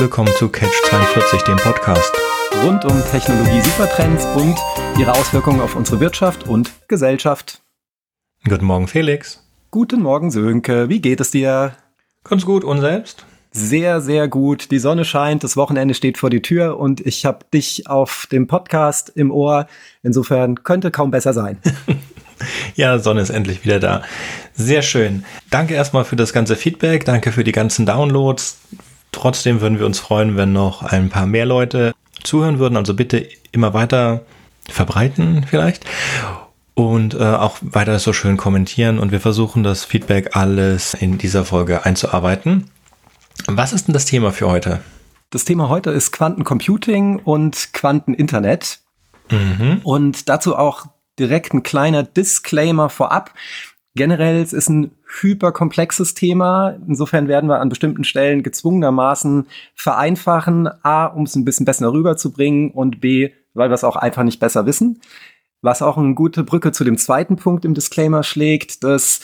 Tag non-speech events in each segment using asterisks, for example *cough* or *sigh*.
willkommen zu Catch 42, dem Podcast. Rund um Technologie, Supertrends und ihre Auswirkungen auf unsere Wirtschaft und Gesellschaft. Guten Morgen, Felix. Guten Morgen, Sönke. Wie geht es dir? Ganz gut und selbst? Sehr, sehr gut. Die Sonne scheint, das Wochenende steht vor die Tür und ich habe dich auf dem Podcast im Ohr. Insofern könnte kaum besser sein. *laughs* ja, Sonne ist endlich wieder da. Sehr schön. Danke erstmal für das ganze Feedback. Danke für die ganzen Downloads. Trotzdem würden wir uns freuen, wenn noch ein paar mehr Leute zuhören würden. Also bitte immer weiter verbreiten vielleicht und äh, auch weiter so schön kommentieren. Und wir versuchen das Feedback alles in dieser Folge einzuarbeiten. Was ist denn das Thema für heute? Das Thema heute ist Quantencomputing und Quanteninternet. Mhm. Und dazu auch direkt ein kleiner Disclaimer vorab. Generell es ist ein hyperkomplexes Thema. Insofern werden wir an bestimmten Stellen gezwungenermaßen vereinfachen. A, um es ein bisschen besser rüberzubringen und B, weil wir es auch einfach nicht besser wissen. Was auch eine gute Brücke zu dem zweiten Punkt im Disclaimer schlägt, dass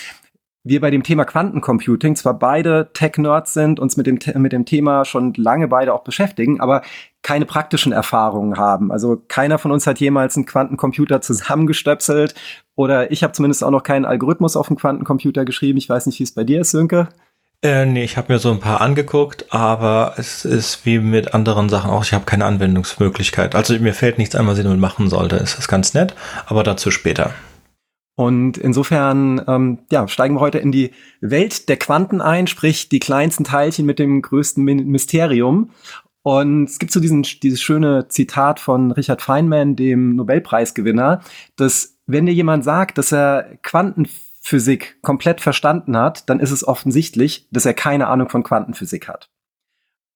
wir bei dem Thema Quantencomputing zwar beide Tech-Nerds sind, uns mit dem, mit dem Thema schon lange beide auch beschäftigen, aber keine praktischen Erfahrungen haben. Also keiner von uns hat jemals einen Quantencomputer zusammengestöpselt oder ich habe zumindest auch noch keinen Algorithmus auf dem Quantencomputer geschrieben. Ich weiß nicht, wie es bei dir ist, Sönke. Äh, nee, ich habe mir so ein paar angeguckt, aber es ist wie mit anderen Sachen auch, ich habe keine Anwendungsmöglichkeit. Also mir fällt nichts ein, was ich damit machen sollte. Es ist ganz nett, aber dazu später. Und insofern ähm, ja, steigen wir heute in die Welt der Quanten ein, sprich die kleinsten Teilchen mit dem größten Mysterium. Und es gibt so diesen, dieses schöne Zitat von Richard Feynman, dem Nobelpreisgewinner, dass wenn dir jemand sagt, dass er Quantenphysik komplett verstanden hat, dann ist es offensichtlich, dass er keine Ahnung von Quantenphysik hat.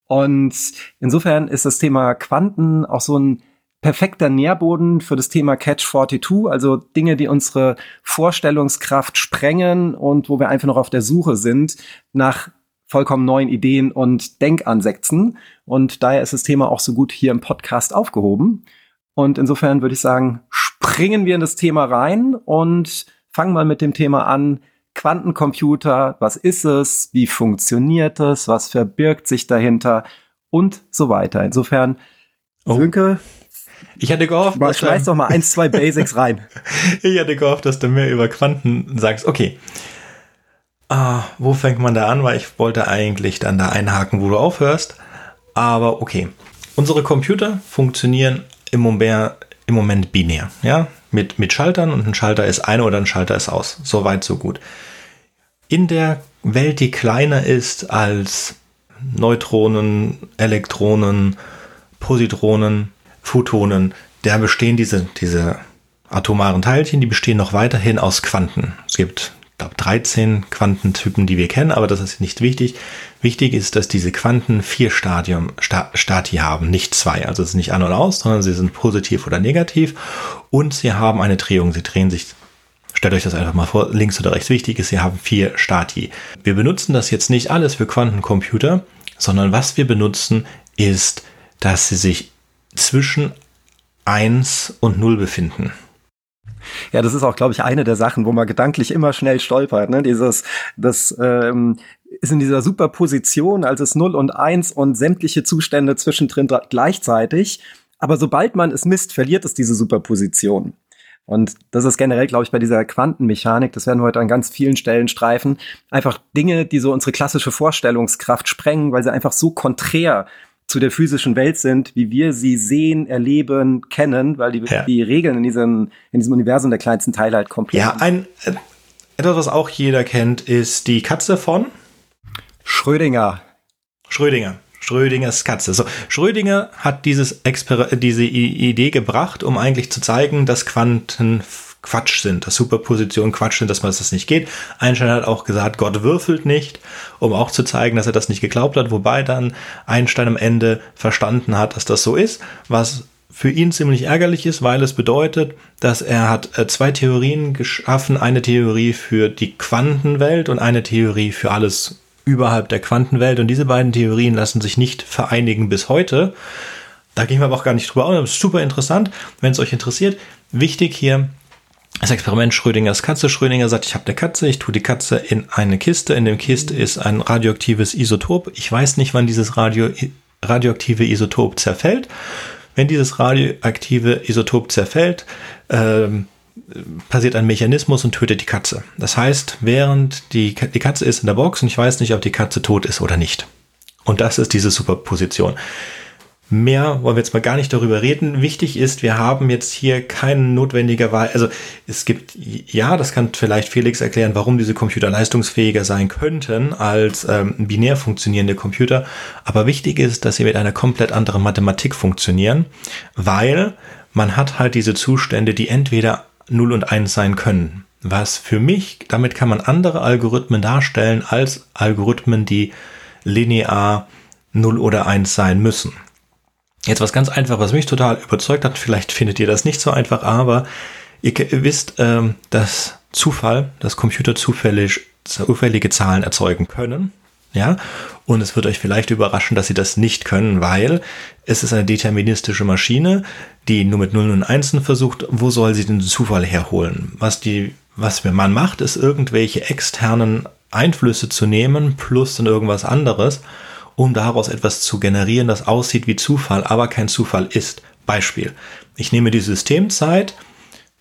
Und insofern ist das Thema Quanten auch so ein perfekter Nährboden für das Thema Catch 42, also Dinge, die unsere Vorstellungskraft sprengen und wo wir einfach noch auf der Suche sind nach vollkommen neuen Ideen und Denkansätzen. Und daher ist das Thema auch so gut hier im Podcast aufgehoben. Und insofern würde ich sagen, springen wir in das Thema rein und fangen mal mit dem Thema an. Quantencomputer, was ist es? Wie funktioniert es? Was verbirgt sich dahinter? Und so weiter. Insofern, oh. Sönke, ich hatte gehofft, mal, schmeiß doch mal eins, zwei Basics rein. *laughs* ich hatte gehofft, dass du mehr über Quanten sagst. Okay. Ah, wo fängt man da an? Weil ich wollte eigentlich dann da einhaken, wo du aufhörst. Aber okay. Unsere Computer funktionieren im Moment, im Moment binär. Ja? Mit, mit Schaltern und ein Schalter ist ein oder ein Schalter ist aus. So weit, so gut. In der Welt, die kleiner ist als Neutronen, Elektronen, Positronen, Photonen, da bestehen diese, diese atomaren Teilchen, die bestehen noch weiterhin aus Quanten. Es gibt, glaube 13 Quantentypen, die wir kennen, aber das ist nicht wichtig. Wichtig ist, dass diese Quanten vier Stadium, Sta Stati haben, nicht zwei. Also es ist nicht an und aus, sondern sie sind positiv oder negativ und sie haben eine Drehung. Sie drehen sich Stellt euch das einfach mal vor, links oder rechts. Wichtig ist, sie haben vier Stati. Wir benutzen das jetzt nicht alles für Quantencomputer, sondern was wir benutzen, ist, dass sie sich zwischen 1 und 0 befinden. Ja, das ist auch, glaube ich, eine der Sachen, wo man gedanklich immer schnell stolpert. Ne? Dieses, das ähm, ist in dieser Superposition, als es 0 und 1 und sämtliche Zustände zwischendrin gleichzeitig. Aber sobald man es misst, verliert es diese Superposition. Und das ist generell, glaube ich, bei dieser Quantenmechanik, das werden wir heute an ganz vielen Stellen streifen, einfach Dinge, die so unsere klassische Vorstellungskraft sprengen, weil sie einfach so konträr zu der physischen Welt sind, wie wir sie sehen, erleben, kennen, weil die, ja. die Regeln in diesem, in diesem Universum der kleinsten Teile halt komplett. Ja, ein, äh, etwas, was auch jeder kennt, ist die Katze von Schrödinger. Schrödinger. Schrödingers Katze. So, Schrödinger hat dieses Exper diese Idee gebracht, um eigentlich zu zeigen, dass Quanten Quatsch sind, dass Superpositionen Quatsch sind, dass man das nicht geht. Einstein hat auch gesagt, Gott würfelt nicht, um auch zu zeigen, dass er das nicht geglaubt hat, wobei dann Einstein am Ende verstanden hat, dass das so ist, was für ihn ziemlich ärgerlich ist, weil es bedeutet, dass er hat äh, zwei Theorien geschaffen, eine Theorie für die Quantenwelt und eine Theorie für alles überhalb der Quantenwelt und diese beiden Theorien lassen sich nicht vereinigen bis heute. Da gehen wir aber auch gar nicht drüber aus. Das ist super interessant, wenn es euch interessiert. Wichtig hier, das Experiment Schrödingers Katze. Schrödinger sagt, ich habe eine Katze, ich tue die Katze in eine Kiste. In dem Kiste ist ein radioaktives Isotop. Ich weiß nicht, wann dieses Radio radioaktive Isotop zerfällt. Wenn dieses radioaktive Isotop zerfällt, ähm, passiert ein Mechanismus und tötet die Katze. Das heißt, während die, die Katze ist in der Box und ich weiß nicht, ob die Katze tot ist oder nicht. Und das ist diese Superposition. Mehr wollen wir jetzt mal gar nicht darüber reden. Wichtig ist, wir haben jetzt hier keinen notwendigerweise, also es gibt, ja, das kann vielleicht Felix erklären, warum diese Computer leistungsfähiger sein könnten als ähm, binär funktionierende Computer. Aber wichtig ist, dass sie mit einer komplett anderen Mathematik funktionieren, weil man hat halt diese Zustände, die entweder 0 und 1 sein können. Was für mich, damit kann man andere Algorithmen darstellen als Algorithmen, die linear 0 oder 1 sein müssen. Jetzt was ganz einfach, was mich total überzeugt hat, vielleicht findet ihr das nicht so einfach, aber ihr wisst, ähm, dass Zufall, dass Computer zufällig, zufällige Zahlen erzeugen können. Ja, und es wird euch vielleicht überraschen, dass sie das nicht können, weil es ist eine deterministische Maschine, die nur mit Nullen und Einsen versucht, wo soll sie den Zufall herholen? Was die, was man macht, ist irgendwelche externen Einflüsse zu nehmen, plus dann irgendwas anderes um daraus etwas zu generieren, das aussieht wie Zufall, aber kein Zufall ist. Beispiel. Ich nehme die Systemzeit,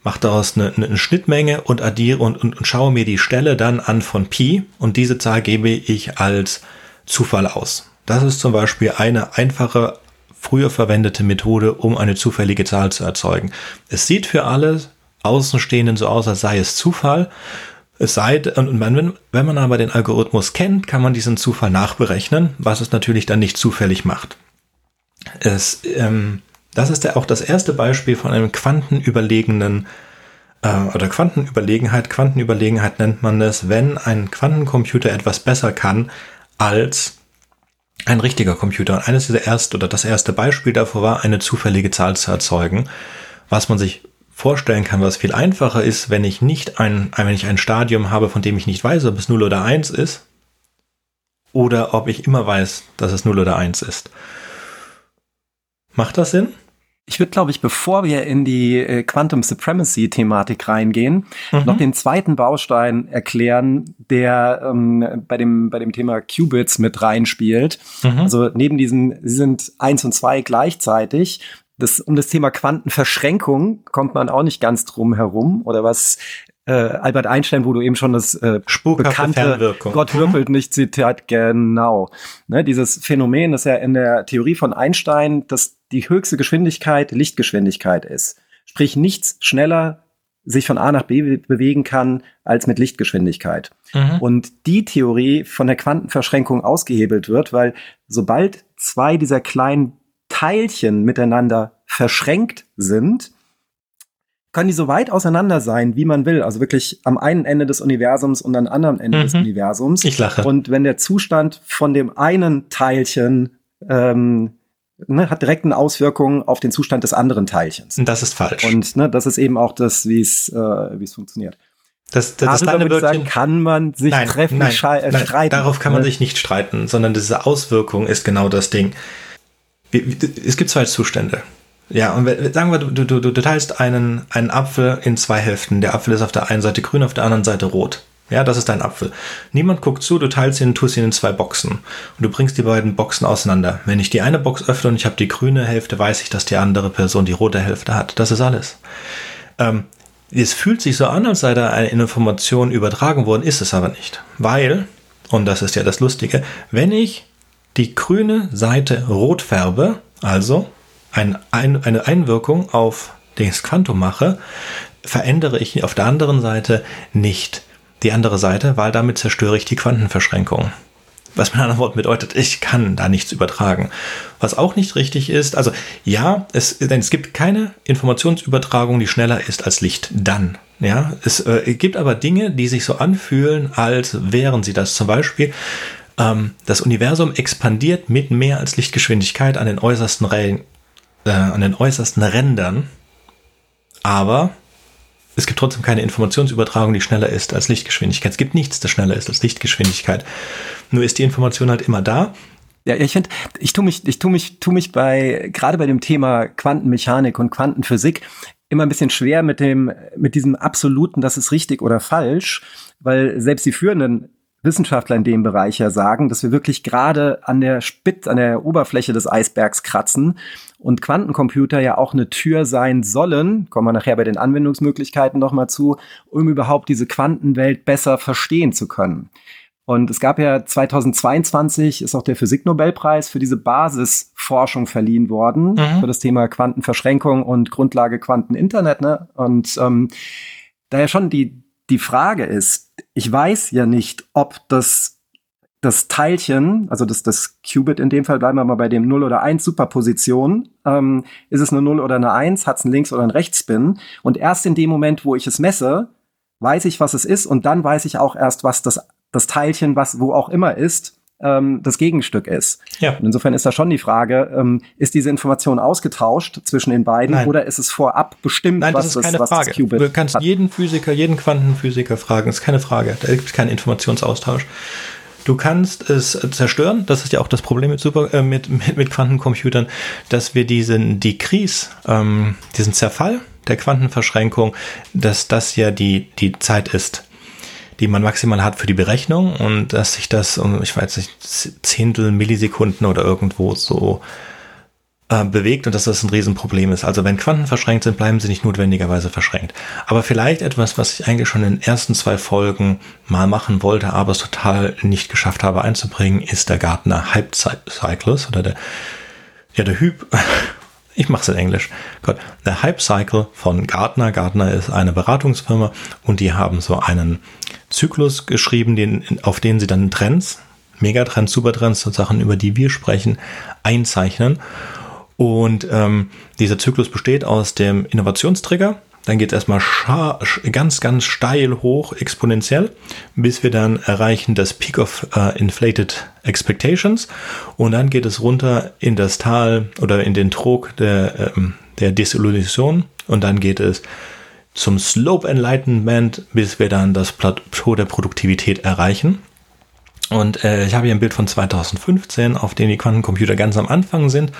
mache daraus eine, eine Schnittmenge und addiere und, und, und schaue mir die Stelle dann an von Pi und diese Zahl gebe ich als Zufall aus. Das ist zum Beispiel eine einfache, früher verwendete Methode, um eine zufällige Zahl zu erzeugen. Es sieht für alle Außenstehenden so aus, als sei es Zufall es sei, und man, wenn man aber den Algorithmus kennt, kann man diesen Zufall nachberechnen, was es natürlich dann nicht zufällig macht. Es, ähm, das ist ja auch das erste Beispiel von einem quantenüberlegenen äh, oder Quantenüberlegenheit. Quantenüberlegenheit nennt man es, wenn ein Quantencomputer etwas besser kann als ein richtiger Computer. Und eines dieser erste oder das erste Beispiel davor war, eine zufällige Zahl zu erzeugen, was man sich vorstellen kann, was viel einfacher ist, wenn ich nicht ein, wenn ich ein Stadium habe, von dem ich nicht weiß, ob es 0 oder 1 ist, oder ob ich immer weiß, dass es 0 oder 1 ist. Macht das Sinn? Ich würde, glaube ich, bevor wir in die äh, Quantum Supremacy Thematik reingehen, mhm. noch den zweiten Baustein erklären, der ähm, bei dem bei dem Thema Qubits mit reinspielt. Mhm. Also neben diesem, sie sind eins und zwei gleichzeitig das, um das Thema Quantenverschränkung kommt man auch nicht ganz drum herum. Oder was äh, Albert Einstein, wo du eben schon das äh, bekannte Fernwirkung. Gott mhm. würfelt nicht Zitat, genau. Ne, dieses Phänomen, das ja in der Theorie von Einstein, dass die höchste Geschwindigkeit Lichtgeschwindigkeit ist. Sprich, nichts schneller sich von A nach B bewegen kann als mit Lichtgeschwindigkeit. Mhm. Und die Theorie von der Quantenverschränkung ausgehebelt wird, weil sobald zwei dieser kleinen Teilchen miteinander verschränkt sind, können die so weit auseinander sein, wie man will. Also wirklich am einen Ende des Universums und am anderen Ende mhm. des Universums. Ich lache. Und wenn der Zustand von dem einen Teilchen ähm, ne, hat direkt eine Auswirkung auf den Zustand des anderen Teilchens. Und das ist falsch. Und ne, das ist eben auch das, wie es äh, wie es funktioniert. Das, das, das kleine Wörtchen, sagen, kann man sich nein, treffen, nein, äh, nein, streiten. Darauf kann man ne? sich nicht streiten, sondern diese Auswirkung ist genau das Ding es gibt zwei Zustände. Ja, und sagen wir, du, du, du teilst einen, einen Apfel in zwei Hälften. Der Apfel ist auf der einen Seite grün, auf der anderen Seite rot. Ja, das ist dein Apfel. Niemand guckt zu, du teilst ihn tust ihn in zwei Boxen. Und du bringst die beiden Boxen auseinander. Wenn ich die eine Box öffne und ich habe die grüne Hälfte, weiß ich, dass die andere Person die rote Hälfte hat. Das ist alles. Ähm, es fühlt sich so an, als sei da eine Information übertragen worden, ist es aber nicht. Weil, und das ist ja das Lustige, wenn ich die grüne Seite rot färbe, also ein, ein, eine Einwirkung auf das Quantum mache, verändere ich auf der anderen Seite nicht die andere Seite, weil damit zerstöre ich die Quantenverschränkung. Was mit anderen Worten bedeutet, ich kann da nichts übertragen. Was auch nicht richtig ist, also ja, es, denn es gibt keine Informationsübertragung, die schneller ist als Licht. Dann. Ja, es äh, gibt aber Dinge, die sich so anfühlen, als wären sie das. Zum Beispiel, ähm, das Universum expandiert mit mehr als Lichtgeschwindigkeit an den äußersten, Re äh, an den äußersten Rändern, aber es gibt trotzdem keine Informationsübertragung, die schneller ist als Lichtgeschwindigkeit. Es gibt nichts, das schneller ist als Lichtgeschwindigkeit. Nur ist die Information halt immer da. Ja, ich finde, ich tue mich, ich tue mich, tue mich bei, gerade bei dem Thema Quantenmechanik und Quantenphysik immer ein bisschen schwer mit dem, mit diesem absoluten, das ist richtig oder falsch, weil selbst die führenden Wissenschaftler in dem Bereich ja sagen, dass wir wirklich gerade an der Spitze, an der Oberfläche des Eisbergs kratzen und Quantencomputer ja auch eine Tür sein sollen, kommen wir nachher bei den Anwendungsmöglichkeiten nochmal zu, um überhaupt diese Quantenwelt besser verstehen zu können. Und es gab ja 2022 ist auch der Physiknobelpreis für diese Basisforschung verliehen worden, mhm. für das Thema Quantenverschränkung und Grundlage Quanteninternet. Ne? Und ähm, daher schon die, die Frage ist, ich weiß ja nicht, ob das das Teilchen, also das, das Qubit in dem Fall, bleiben wir mal bei dem 0 oder 1 Superposition, ähm, ist es eine 0 oder eine 1, hat es einen Links- oder einen Rechtsspin. Und erst in dem Moment, wo ich es messe, weiß ich, was es ist und dann weiß ich auch erst, was das, das Teilchen, was wo auch immer ist, ähm, das Gegenstück ist. Ja. Und insofern ist da schon die Frage, ähm, ist diese Information ausgetauscht zwischen den beiden Nein. oder ist es vorab bestimmt, Nein, was, das, ist was Frage. Qubit Du kannst hat. jeden Physiker, jeden Quantenphysiker fragen, das ist keine Frage. Da gibt es keinen Informationsaustausch. Du kannst es zerstören, das ist ja auch das Problem mit, Super, äh, mit, mit, mit Quantencomputern, dass wir diesen Decrease, ähm, diesen Zerfall der Quantenverschränkung, dass das ja die, die Zeit ist, die man maximal hat für die Berechnung und dass sich das um, ich weiß nicht, Zehntel Millisekunden oder irgendwo so äh, bewegt und dass das ein Riesenproblem ist. Also wenn Quanten verschränkt sind, bleiben sie nicht notwendigerweise verschränkt. Aber vielleicht etwas, was ich eigentlich schon in den ersten zwei Folgen mal machen wollte, aber es total nicht geschafft habe einzubringen, ist der Gartner Hype Cycles oder der, ja, der Hyp, *laughs* ich mache es in Englisch. Gott, der Hype Cycle von Gartner. Gartner ist eine Beratungsfirma und die haben so einen Zyklus geschrieben, den, auf den sie dann Trends, Megatrends, Supertrends und Sachen, über die wir sprechen, einzeichnen. Und ähm, dieser Zyklus besteht aus dem Innovationstrigger. Dann geht es erstmal ganz, ganz steil hoch, exponentiell, bis wir dann erreichen das Peak of uh, Inflated Expectations. Und dann geht es runter in das Tal oder in den Trog der, ähm, der Desillusion. Und dann geht es zum Slope Enlightenment, bis wir dann das Plateau der Produktivität erreichen. Und äh, ich habe hier ein Bild von 2015, auf dem die Quantencomputer ganz am Anfang sind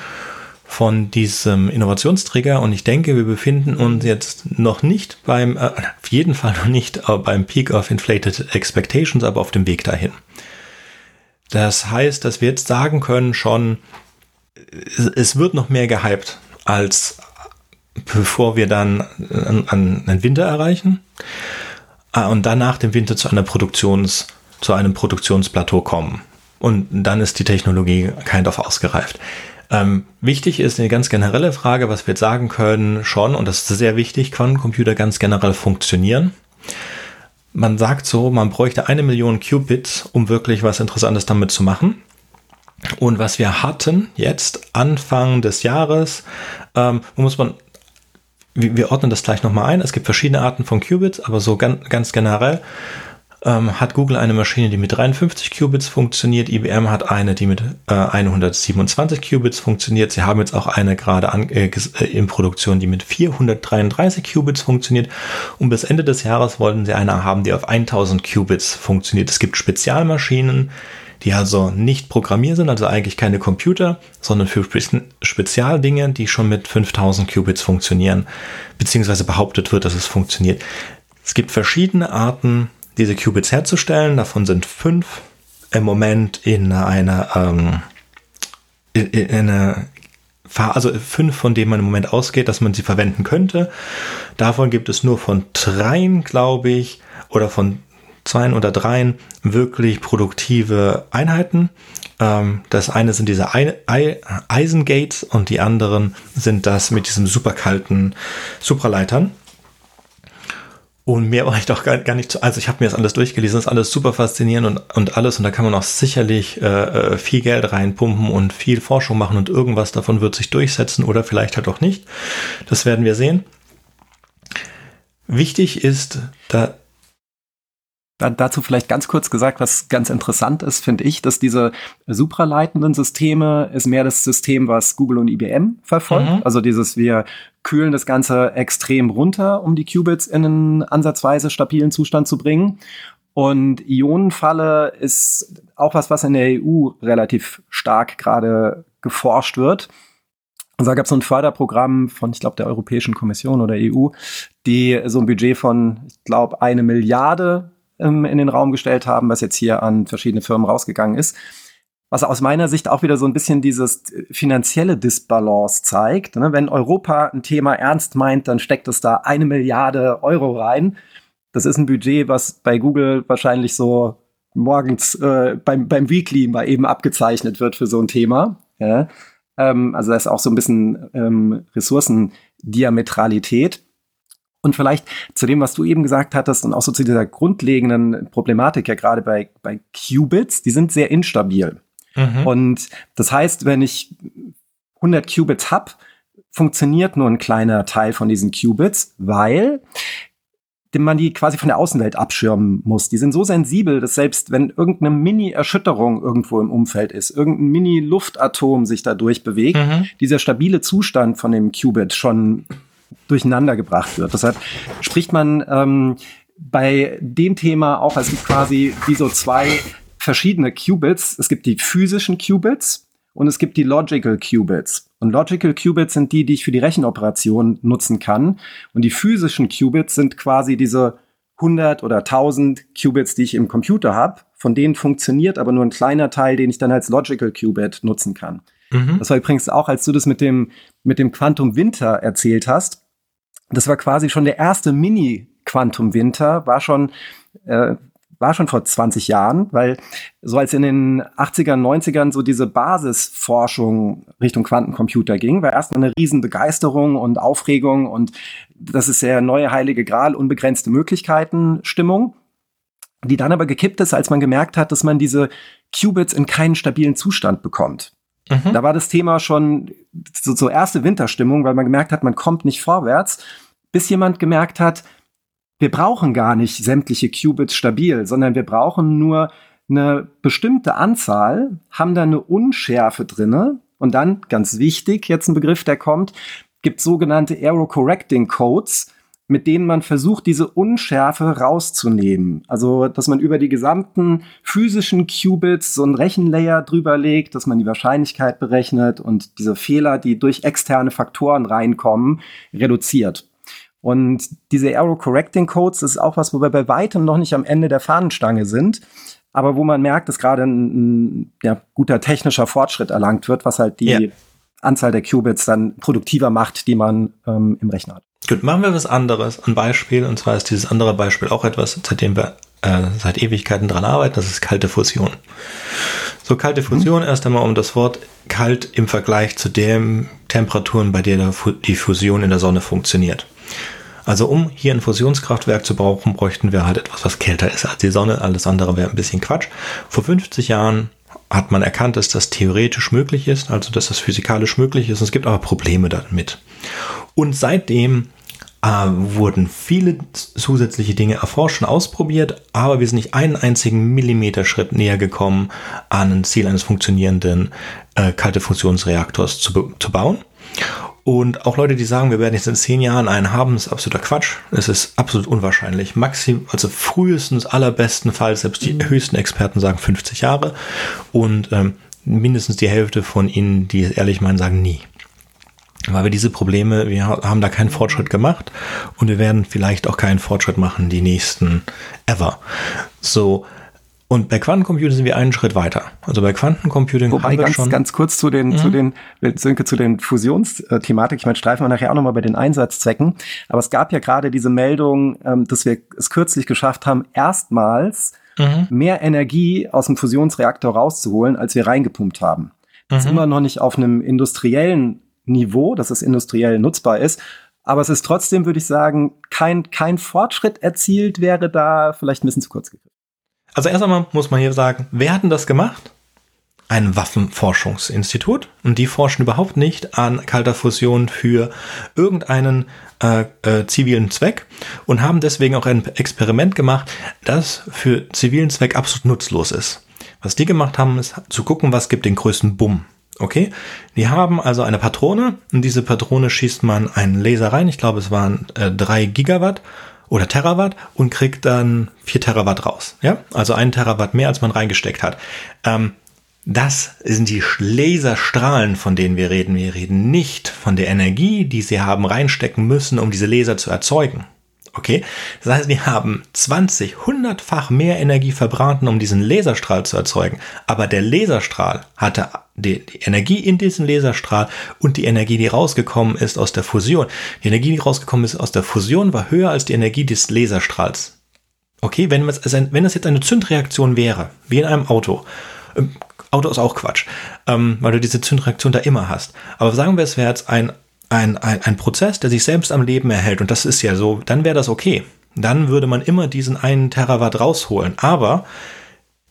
von diesem Innovationsträger und ich denke, wir befinden uns jetzt noch nicht beim, äh, auf jeden Fall noch nicht äh, beim Peak of Inflated Expectations, aber auf dem Weg dahin. Das heißt, dass wir jetzt sagen können schon, es wird noch mehr gehypt als bevor wir dann an, an einen Winter erreichen ah, und dann nach dem Winter zu einer Produktions, zu einem Produktionsplateau kommen. Und dann ist die Technologie kind of ausgereift. Ähm, wichtig ist eine ganz generelle Frage, was wir jetzt sagen können, schon, und das ist sehr wichtig, Quantencomputer ganz generell funktionieren. Man sagt so, man bräuchte eine Million Qubits, um wirklich was Interessantes damit zu machen. Und was wir hatten jetzt Anfang des Jahres, ähm, muss man wir ordnen das gleich nochmal ein. Es gibt verschiedene Arten von Qubits, aber so ganz, ganz generell ähm, hat Google eine Maschine, die mit 53 Qubits funktioniert. IBM hat eine, die mit äh, 127 Qubits funktioniert. Sie haben jetzt auch eine gerade an, äh, äh in Produktion, die mit 433 Qubits funktioniert. Und bis Ende des Jahres wollten sie eine haben, die auf 1000 Qubits funktioniert. Es gibt Spezialmaschinen, die also nicht programmiert sind, also eigentlich keine Computer, sondern für Spezialdinge, die schon mit 5000 Qubits funktionieren, beziehungsweise behauptet wird, dass es funktioniert. Es gibt verschiedene Arten, diese Qubits herzustellen. Davon sind fünf im Moment in einer, ähm, in, in einer also fünf, von denen man im Moment ausgeht, dass man sie verwenden könnte. Davon gibt es nur von dreien, glaube ich, oder von zwei oder dreien wirklich produktive Einheiten. Ähm, das eine sind diese Eisengates und die anderen sind das mit diesem superkalten Supraleitern. Und mehr war ich doch gar, gar nicht zu. Also ich habe mir das alles durchgelesen, das ist alles super faszinierend und, und alles. Und da kann man auch sicherlich äh, äh, viel Geld reinpumpen und viel Forschung machen und irgendwas davon wird sich durchsetzen oder vielleicht halt auch nicht. Das werden wir sehen. Wichtig ist, da, dazu vielleicht ganz kurz gesagt, was ganz interessant ist, finde ich, dass diese supraleitenden Systeme ist mehr das System, was Google und IBM verfolgt. Mhm. Also dieses, wir kühlen das Ganze extrem runter, um die Qubits in einen ansatzweise stabilen Zustand zu bringen. Und Ionenfalle ist auch was, was in der EU relativ stark gerade geforscht wird. Also da gab es so ein Förderprogramm von, ich glaube, der Europäischen Kommission oder EU, die so ein Budget von, ich glaube, eine Milliarde ähm, in den Raum gestellt haben, was jetzt hier an verschiedene Firmen rausgegangen ist. Was aus meiner Sicht auch wieder so ein bisschen dieses finanzielle Disbalance zeigt. Ne? Wenn Europa ein Thema ernst meint, dann steckt es da eine Milliarde Euro rein. Das ist ein Budget, was bei Google wahrscheinlich so morgens äh, beim, beim Weekly mal eben abgezeichnet wird für so ein Thema. Ja? Ähm, also da ist auch so ein bisschen ähm, Ressourcendiametralität. Und vielleicht zu dem, was du eben gesagt hattest und auch so zu dieser grundlegenden Problematik ja gerade bei, bei Qubits, die sind sehr instabil. Mhm. Und das heißt, wenn ich 100 Qubits habe, funktioniert nur ein kleiner Teil von diesen Qubits, weil man die quasi von der Außenwelt abschirmen muss. Die sind so sensibel, dass selbst wenn irgendeine Mini-Erschütterung irgendwo im Umfeld ist, irgendein Mini-Luftatom sich dadurch bewegt, mhm. dieser stabile Zustand von dem Qubit schon durcheinander gebracht wird. Deshalb spricht man ähm, bei dem Thema auch, es gibt quasi wie so zwei verschiedene Qubits. Es gibt die physischen Qubits und es gibt die Logical Qubits. Und Logical Qubits sind die, die ich für die Rechenoperation nutzen kann. Und die physischen Qubits sind quasi diese 100 oder 1000 Qubits, die ich im Computer habe. Von denen funktioniert aber nur ein kleiner Teil, den ich dann als Logical Qubit nutzen kann. Mhm. Das war übrigens auch, als du das mit dem, mit dem Quantum Winter erzählt hast. Das war quasi schon der erste Mini-Quantum Winter, war schon äh, war schon vor 20 Jahren, weil so als in den 80ern, 90ern so diese Basisforschung Richtung Quantencomputer ging, war erstmal eine Riesenbegeisterung und Aufregung und das ist der neue heilige Gral, unbegrenzte Möglichkeiten Stimmung, die dann aber gekippt ist, als man gemerkt hat, dass man diese Qubits in keinen stabilen Zustand bekommt. Mhm. Da war das Thema schon so, so erste Winterstimmung, weil man gemerkt hat, man kommt nicht vorwärts, bis jemand gemerkt hat, wir brauchen gar nicht sämtliche Qubits stabil, sondern wir brauchen nur eine bestimmte Anzahl, haben da eine Unschärfe drinne. Und dann, ganz wichtig, jetzt ein Begriff, der kommt, gibt sogenannte Error Correcting Codes, mit denen man versucht, diese Unschärfe rauszunehmen. Also, dass man über die gesamten physischen Qubits so ein Rechenlayer drüber legt, dass man die Wahrscheinlichkeit berechnet und diese Fehler, die durch externe Faktoren reinkommen, reduziert. Und diese Error Correcting Codes ist auch was, wo wir bei weitem noch nicht am Ende der Fahnenstange sind, aber wo man merkt, dass gerade ein, ein ja, guter technischer Fortschritt erlangt wird, was halt die ja. Anzahl der Qubits dann produktiver macht, die man ähm, im Rechner hat. Gut, machen wir was anderes, ein Beispiel, und zwar ist dieses andere Beispiel auch etwas, seitdem wir äh, seit Ewigkeiten dran arbeiten, das ist kalte Fusion. So kalte Fusion, mhm. erst einmal um das Wort kalt im Vergleich zu den Temperaturen, bei der die Fusion in der Sonne funktioniert. Also um hier ein Fusionskraftwerk zu brauchen, bräuchten wir halt etwas, was kälter ist als die Sonne. Alles andere wäre ein bisschen Quatsch. Vor 50 Jahren hat man erkannt, dass das theoretisch möglich ist, also dass das physikalisch möglich ist. Es gibt aber Probleme damit. Und seitdem äh, wurden viele zusätzliche Dinge erforscht und ausprobiert, aber wir sind nicht einen einzigen Millimeterschritt näher gekommen, an ein Ziel eines funktionierenden äh, kalte Fusionsreaktors zu, zu bauen. Und auch Leute, die sagen, wir werden jetzt in zehn Jahren einen haben, ist absoluter Quatsch. Es ist absolut unwahrscheinlich. Maxim, also frühestens, allerbestenfalls, selbst die mhm. höchsten Experten sagen 50 Jahre. Und ähm, mindestens die Hälfte von ihnen, die es ehrlich meinen, sagen nie. Weil wir diese Probleme, wir haben da keinen Fortschritt gemacht und wir werden vielleicht auch keinen Fortschritt machen, die nächsten ever. So, und bei Quantencomputing sind wir einen Schritt weiter. Also bei Quantencomputing Wobei haben wir ganz, schon ganz kurz zu den, mhm. zu den, Sönke, zu den Fusionsthematik. Ich meine, streifen wir nachher auch nochmal bei den Einsatzzwecken. Aber es gab ja gerade diese Meldung, ähm, dass wir es kürzlich geschafft haben, erstmals mhm. mehr Energie aus dem Fusionsreaktor rauszuholen, als wir reingepumpt haben. Das mhm. ist immer noch nicht auf einem industriellen Niveau, dass es industriell nutzbar ist. Aber es ist trotzdem, würde ich sagen, kein, kein Fortschritt erzielt wäre da vielleicht ein bisschen zu kurz gegriffen. Also erst einmal muss man hier sagen, wer hat denn das gemacht? Ein Waffenforschungsinstitut und die forschen überhaupt nicht an kalter Fusion für irgendeinen äh, äh, zivilen Zweck und haben deswegen auch ein Experiment gemacht, das für zivilen Zweck absolut nutzlos ist. Was die gemacht haben, ist zu gucken, was gibt den größten Bumm. Okay, die haben also eine Patrone und diese Patrone schießt man einen Laser rein. Ich glaube, es waren äh, drei Gigawatt oder Terawatt und kriegt dann 4 Terawatt raus. Ja, also ein Terawatt mehr, als man reingesteckt hat. Ähm, das sind die Laserstrahlen, von denen wir reden. Wir reden nicht von der Energie, die sie haben reinstecken müssen, um diese Laser zu erzeugen. Okay, das heißt, die haben 20, 100-fach mehr Energie verbraten, um diesen Laserstrahl zu erzeugen. Aber der Laserstrahl hatte die, die, Energie in diesem Laserstrahl und die Energie, die rausgekommen ist aus der Fusion. Die Energie, die rausgekommen ist aus der Fusion, war höher als die Energie des Laserstrahls. Okay, wenn, es, wenn es jetzt eine Zündreaktion wäre, wie in einem Auto, ähm, Auto ist auch Quatsch, ähm, weil du diese Zündreaktion da immer hast. Aber sagen wir, es wäre jetzt ein ein, ein, ein Prozess, der sich selbst am Leben erhält, und das ist ja so, dann wäre das okay. Dann würde man immer diesen einen Terawatt rausholen. Aber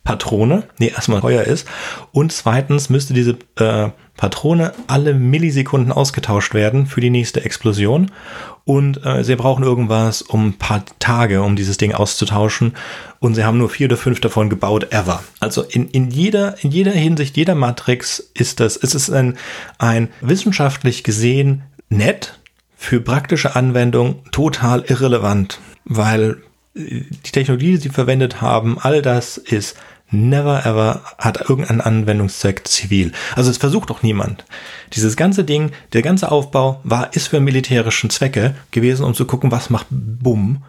Patrone, nee, erstmal teuer ist. Und zweitens müsste diese äh, Patrone alle Millisekunden ausgetauscht werden für die nächste Explosion. Und äh, sie brauchen irgendwas um ein paar Tage, um dieses Ding auszutauschen. Und sie haben nur vier oder fünf davon gebaut, ever. Also in, in, jeder, in jeder Hinsicht, jeder Matrix ist das, es ist ein, ein wissenschaftlich gesehen nett, für praktische Anwendung total irrelevant, weil äh, die Technologie, die sie verwendet haben, all das ist never ever hat irgendeinen Anwendungszweck zivil. Also es versucht auch niemand. Dieses ganze Ding, der ganze Aufbau war, ist für militärischen Zwecke gewesen, um zu gucken, was macht Bumm.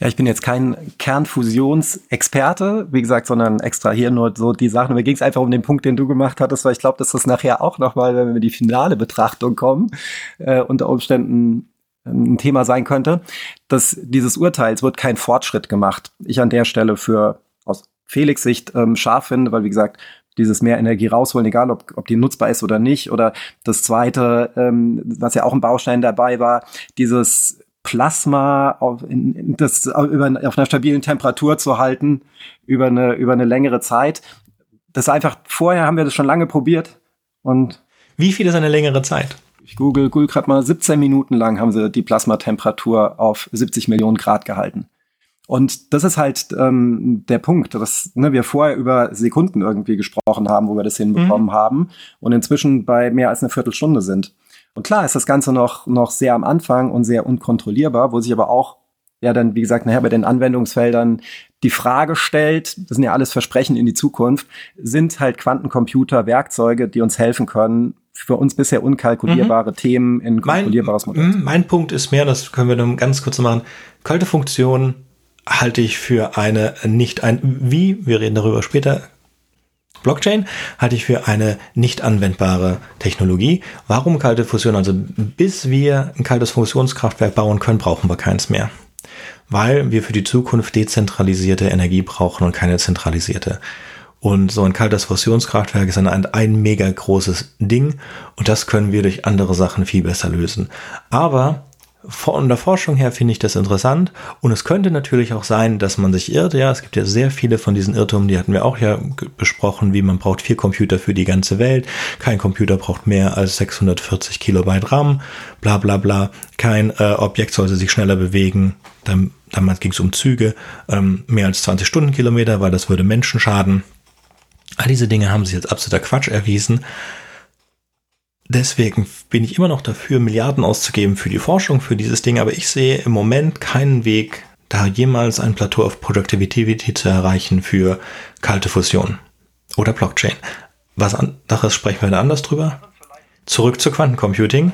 Ja, ich bin jetzt kein Kernfusionsexperte, wie gesagt, sondern extra hier nur so die Sachen. Mir ging es einfach um den Punkt, den du gemacht hattest, weil ich glaube, dass das nachher auch nochmal, wenn wir in die finale Betrachtung kommen, äh, unter Umständen ein Thema sein könnte, dass dieses Urteils wird kein Fortschritt gemacht. Ich an der Stelle für Felix Sicht ähm, scharf finde, weil wie gesagt, dieses mehr Energie rausholen, egal ob, ob die nutzbar ist oder nicht. Oder das zweite, ähm, was ja auch ein Baustein dabei war, dieses Plasma auf, in, das über, auf einer stabilen Temperatur zu halten über eine, über eine längere Zeit. Das ist einfach, vorher haben wir das schon lange probiert und. Wie viel ist eine längere Zeit? Ich google, google gerade mal 17 Minuten lang haben sie die Plasmatemperatur auf 70 Millionen Grad gehalten. Und das ist halt ähm, der Punkt, dass ne, wir vorher über Sekunden irgendwie gesprochen haben, wo wir das hinbekommen mhm. haben und inzwischen bei mehr als einer Viertelstunde sind. Und klar ist das Ganze noch, noch sehr am Anfang und sehr unkontrollierbar, wo sich aber auch ja dann, wie gesagt, nachher bei den Anwendungsfeldern die Frage stellt, das sind ja alles Versprechen in die Zukunft, sind halt Quantencomputer Werkzeuge, die uns helfen können, für uns bisher unkalkulierbare mhm. Themen in kalkulierbares Modell. Mein Punkt ist mehr, das können wir dann ganz kurz machen, kalte Funktionen halte ich für eine nicht ein, wie, wir reden darüber später, Blockchain halte ich für eine nicht anwendbare Technologie. Warum kalte Fusion? Also bis wir ein kaltes Fusionskraftwerk bauen können, brauchen wir keins mehr. Weil wir für die Zukunft dezentralisierte Energie brauchen und keine zentralisierte. Und so ein kaltes Fusionskraftwerk ist ein, ein mega großes Ding und das können wir durch andere Sachen viel besser lösen. Aber von der Forschung her finde ich das interessant und es könnte natürlich auch sein, dass man sich irrt. Ja, es gibt ja sehr viele von diesen Irrtümern, die hatten wir auch ja besprochen, wie man braucht vier Computer für die ganze Welt. Kein Computer braucht mehr als 640 Kilobyte RAM, bla bla bla. Kein äh, Objekt sollte sich schneller bewegen. Dann, damals ging es um Züge, ähm, mehr als 20 Stundenkilometer, weil das würde Menschen schaden. All diese Dinge haben sich als absoluter Quatsch erwiesen deswegen bin ich immer noch dafür, Milliarden auszugeben für die Forschung, für dieses Ding, aber ich sehe im Moment keinen Weg, da jemals ein Plateau of Productivity zu erreichen für kalte Fusion oder Blockchain. Was anderes sprechen wir da anders drüber. Zurück zu Quantencomputing.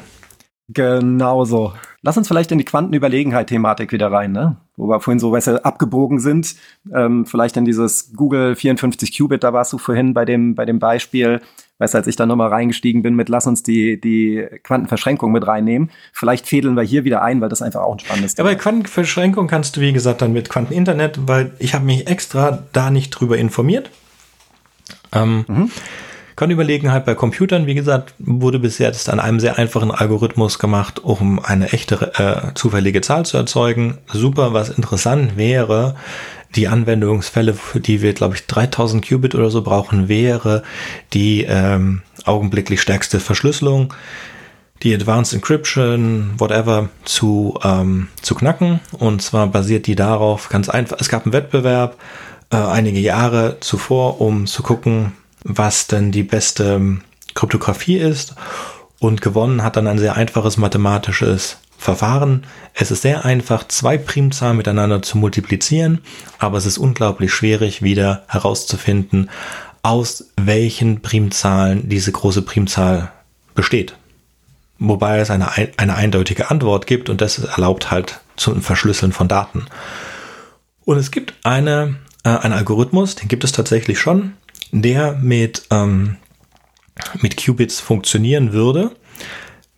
Genauso. Lass uns vielleicht in die Quantenüberlegenheit-Thematik wieder rein, ne? Wo wir vorhin so weißt abgebogen sind. Ähm, vielleicht in dieses Google 54 Qubit, da warst du vorhin bei dem, bei dem Beispiel. Weißt du, als ich da nochmal reingestiegen bin mit, lass uns die, die Quantenverschränkung mit reinnehmen. Vielleicht fädeln wir hier wieder ein, weil das einfach auch ein spannendes Thema ist. Ja, bei Quantenverschränkung kannst du, wie gesagt, dann mit Quanteninternet, weil ich habe mich extra da nicht drüber informiert. Ähm, mhm. Quantenüberlegenheit bei Computern, wie gesagt, wurde bis jetzt an einem sehr einfachen Algorithmus gemacht, um eine echte äh, zufällige Zahl zu erzeugen. Super, was interessant wäre, die Anwendungsfälle, für die wir, glaube ich, 3000 Qubit oder so brauchen, wäre die ähm, augenblicklich stärkste Verschlüsselung, die Advanced Encryption, whatever, zu, ähm, zu knacken. Und zwar basiert die darauf ganz einfach. Es gab einen Wettbewerb äh, einige Jahre zuvor, um zu gucken, was denn die beste ähm, Kryptographie ist. Und gewonnen hat dann ein sehr einfaches mathematisches Verfahren. Es ist sehr einfach, zwei Primzahlen miteinander zu multiplizieren, aber es ist unglaublich schwierig, wieder herauszufinden, aus welchen Primzahlen diese große Primzahl besteht. Wobei es eine, eine eindeutige Antwort gibt und das erlaubt halt zum Verschlüsseln von Daten. Und es gibt eine, äh, einen Algorithmus, den gibt es tatsächlich schon, der mit, ähm, mit Qubits funktionieren würde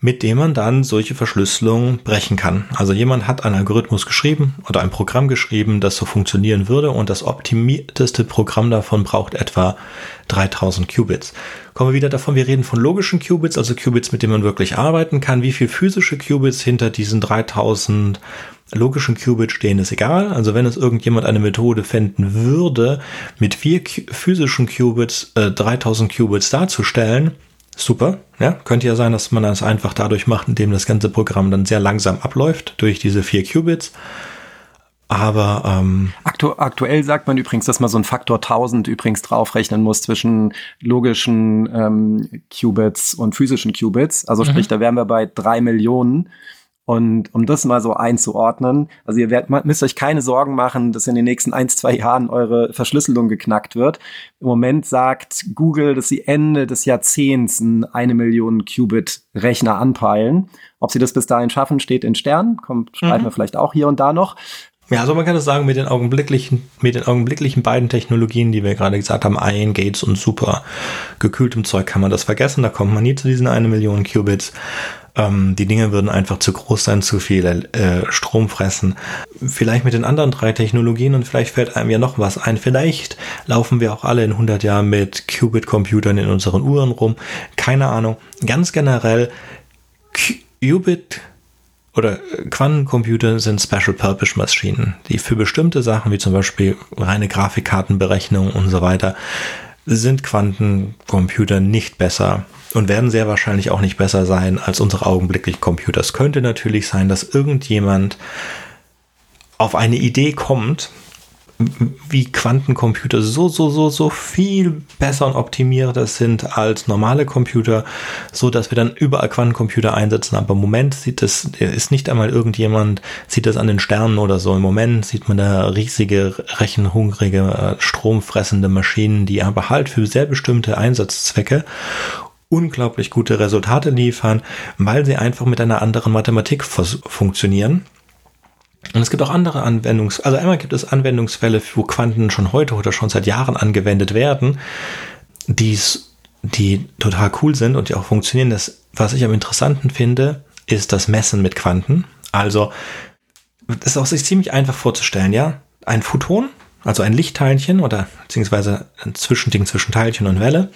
mit dem man dann solche Verschlüsselungen brechen kann. Also jemand hat einen Algorithmus geschrieben oder ein Programm geschrieben, das so funktionieren würde und das optimierteste Programm davon braucht etwa 3000 Qubits. Kommen wir wieder davon, wir reden von logischen Qubits, also Qubits, mit denen man wirklich arbeiten kann. Wie viel physische Qubits hinter diesen 3000 logischen Qubits stehen, ist egal. Also wenn es irgendjemand eine Methode finden würde, mit vier physischen Qubits äh, 3000 Qubits darzustellen, super. Ja, könnte ja sein, dass man das einfach dadurch macht, indem das ganze Programm dann sehr langsam abläuft durch diese vier Qubits. Aber ähm, Aktu aktuell sagt man übrigens, dass man so einen Faktor 1000 übrigens draufrechnen muss zwischen logischen ähm, Qubits und physischen Qubits. Also mhm. sprich, da wären wir bei drei Millionen. Und um das mal so einzuordnen, also ihr werdet, müsst euch keine Sorgen machen, dass in den nächsten ein, zwei Jahren eure Verschlüsselung geknackt wird. Im Moment sagt Google, dass sie Ende des Jahrzehnts eine Million Qubit Rechner anpeilen. Ob sie das bis dahin schaffen, steht in Sternen. Kommt, schreiben mhm. wir vielleicht auch hier und da noch. Ja, also man kann es sagen, mit den augenblicklichen, mit den augenblicklichen beiden Technologien, die wir gerade gesagt haben, Iron Gates und super gekühltem Zeug, kann man das vergessen. Da kommt man nie zu diesen eine Million Qubits. Ähm, die Dinge würden einfach zu groß sein, zu viel äh, Strom fressen. Vielleicht mit den anderen drei Technologien und vielleicht fällt einem ja noch was ein. Vielleicht laufen wir auch alle in 100 Jahren mit Qubit-Computern in unseren Uhren rum. Keine Ahnung. Ganz generell, Qubit oder Quantencomputer sind Special Purpose Maschinen, die für bestimmte Sachen wie zum Beispiel reine Grafikkartenberechnung und so weiter sind Quantencomputer nicht besser und werden sehr wahrscheinlich auch nicht besser sein als unsere augenblicklichen Computer. Es könnte natürlich sein, dass irgendjemand auf eine Idee kommt, wie Quantencomputer so, so, so, so viel besser und optimierter sind als normale Computer, so dass wir dann überall Quantencomputer einsetzen. Aber im Moment sieht es, ist nicht einmal irgendjemand, sieht das an den Sternen oder so. Im Moment sieht man da riesige, rechenhungrige, äh, stromfressende Maschinen, die aber halt für sehr bestimmte Einsatzzwecke unglaublich gute Resultate liefern, weil sie einfach mit einer anderen Mathematik funktionieren. Und es gibt auch andere Anwendungs, also einmal gibt es Anwendungsfälle, wo Quanten schon heute oder schon seit Jahren angewendet werden, die's, die total cool sind und die auch funktionieren. Das, was ich am interessanten finde, ist das Messen mit Quanten. Also, das ist auch sich ziemlich einfach vorzustellen, ja. Ein Photon, also ein Lichtteilchen oder beziehungsweise ein Zwischending zwischen Teilchen und Welle,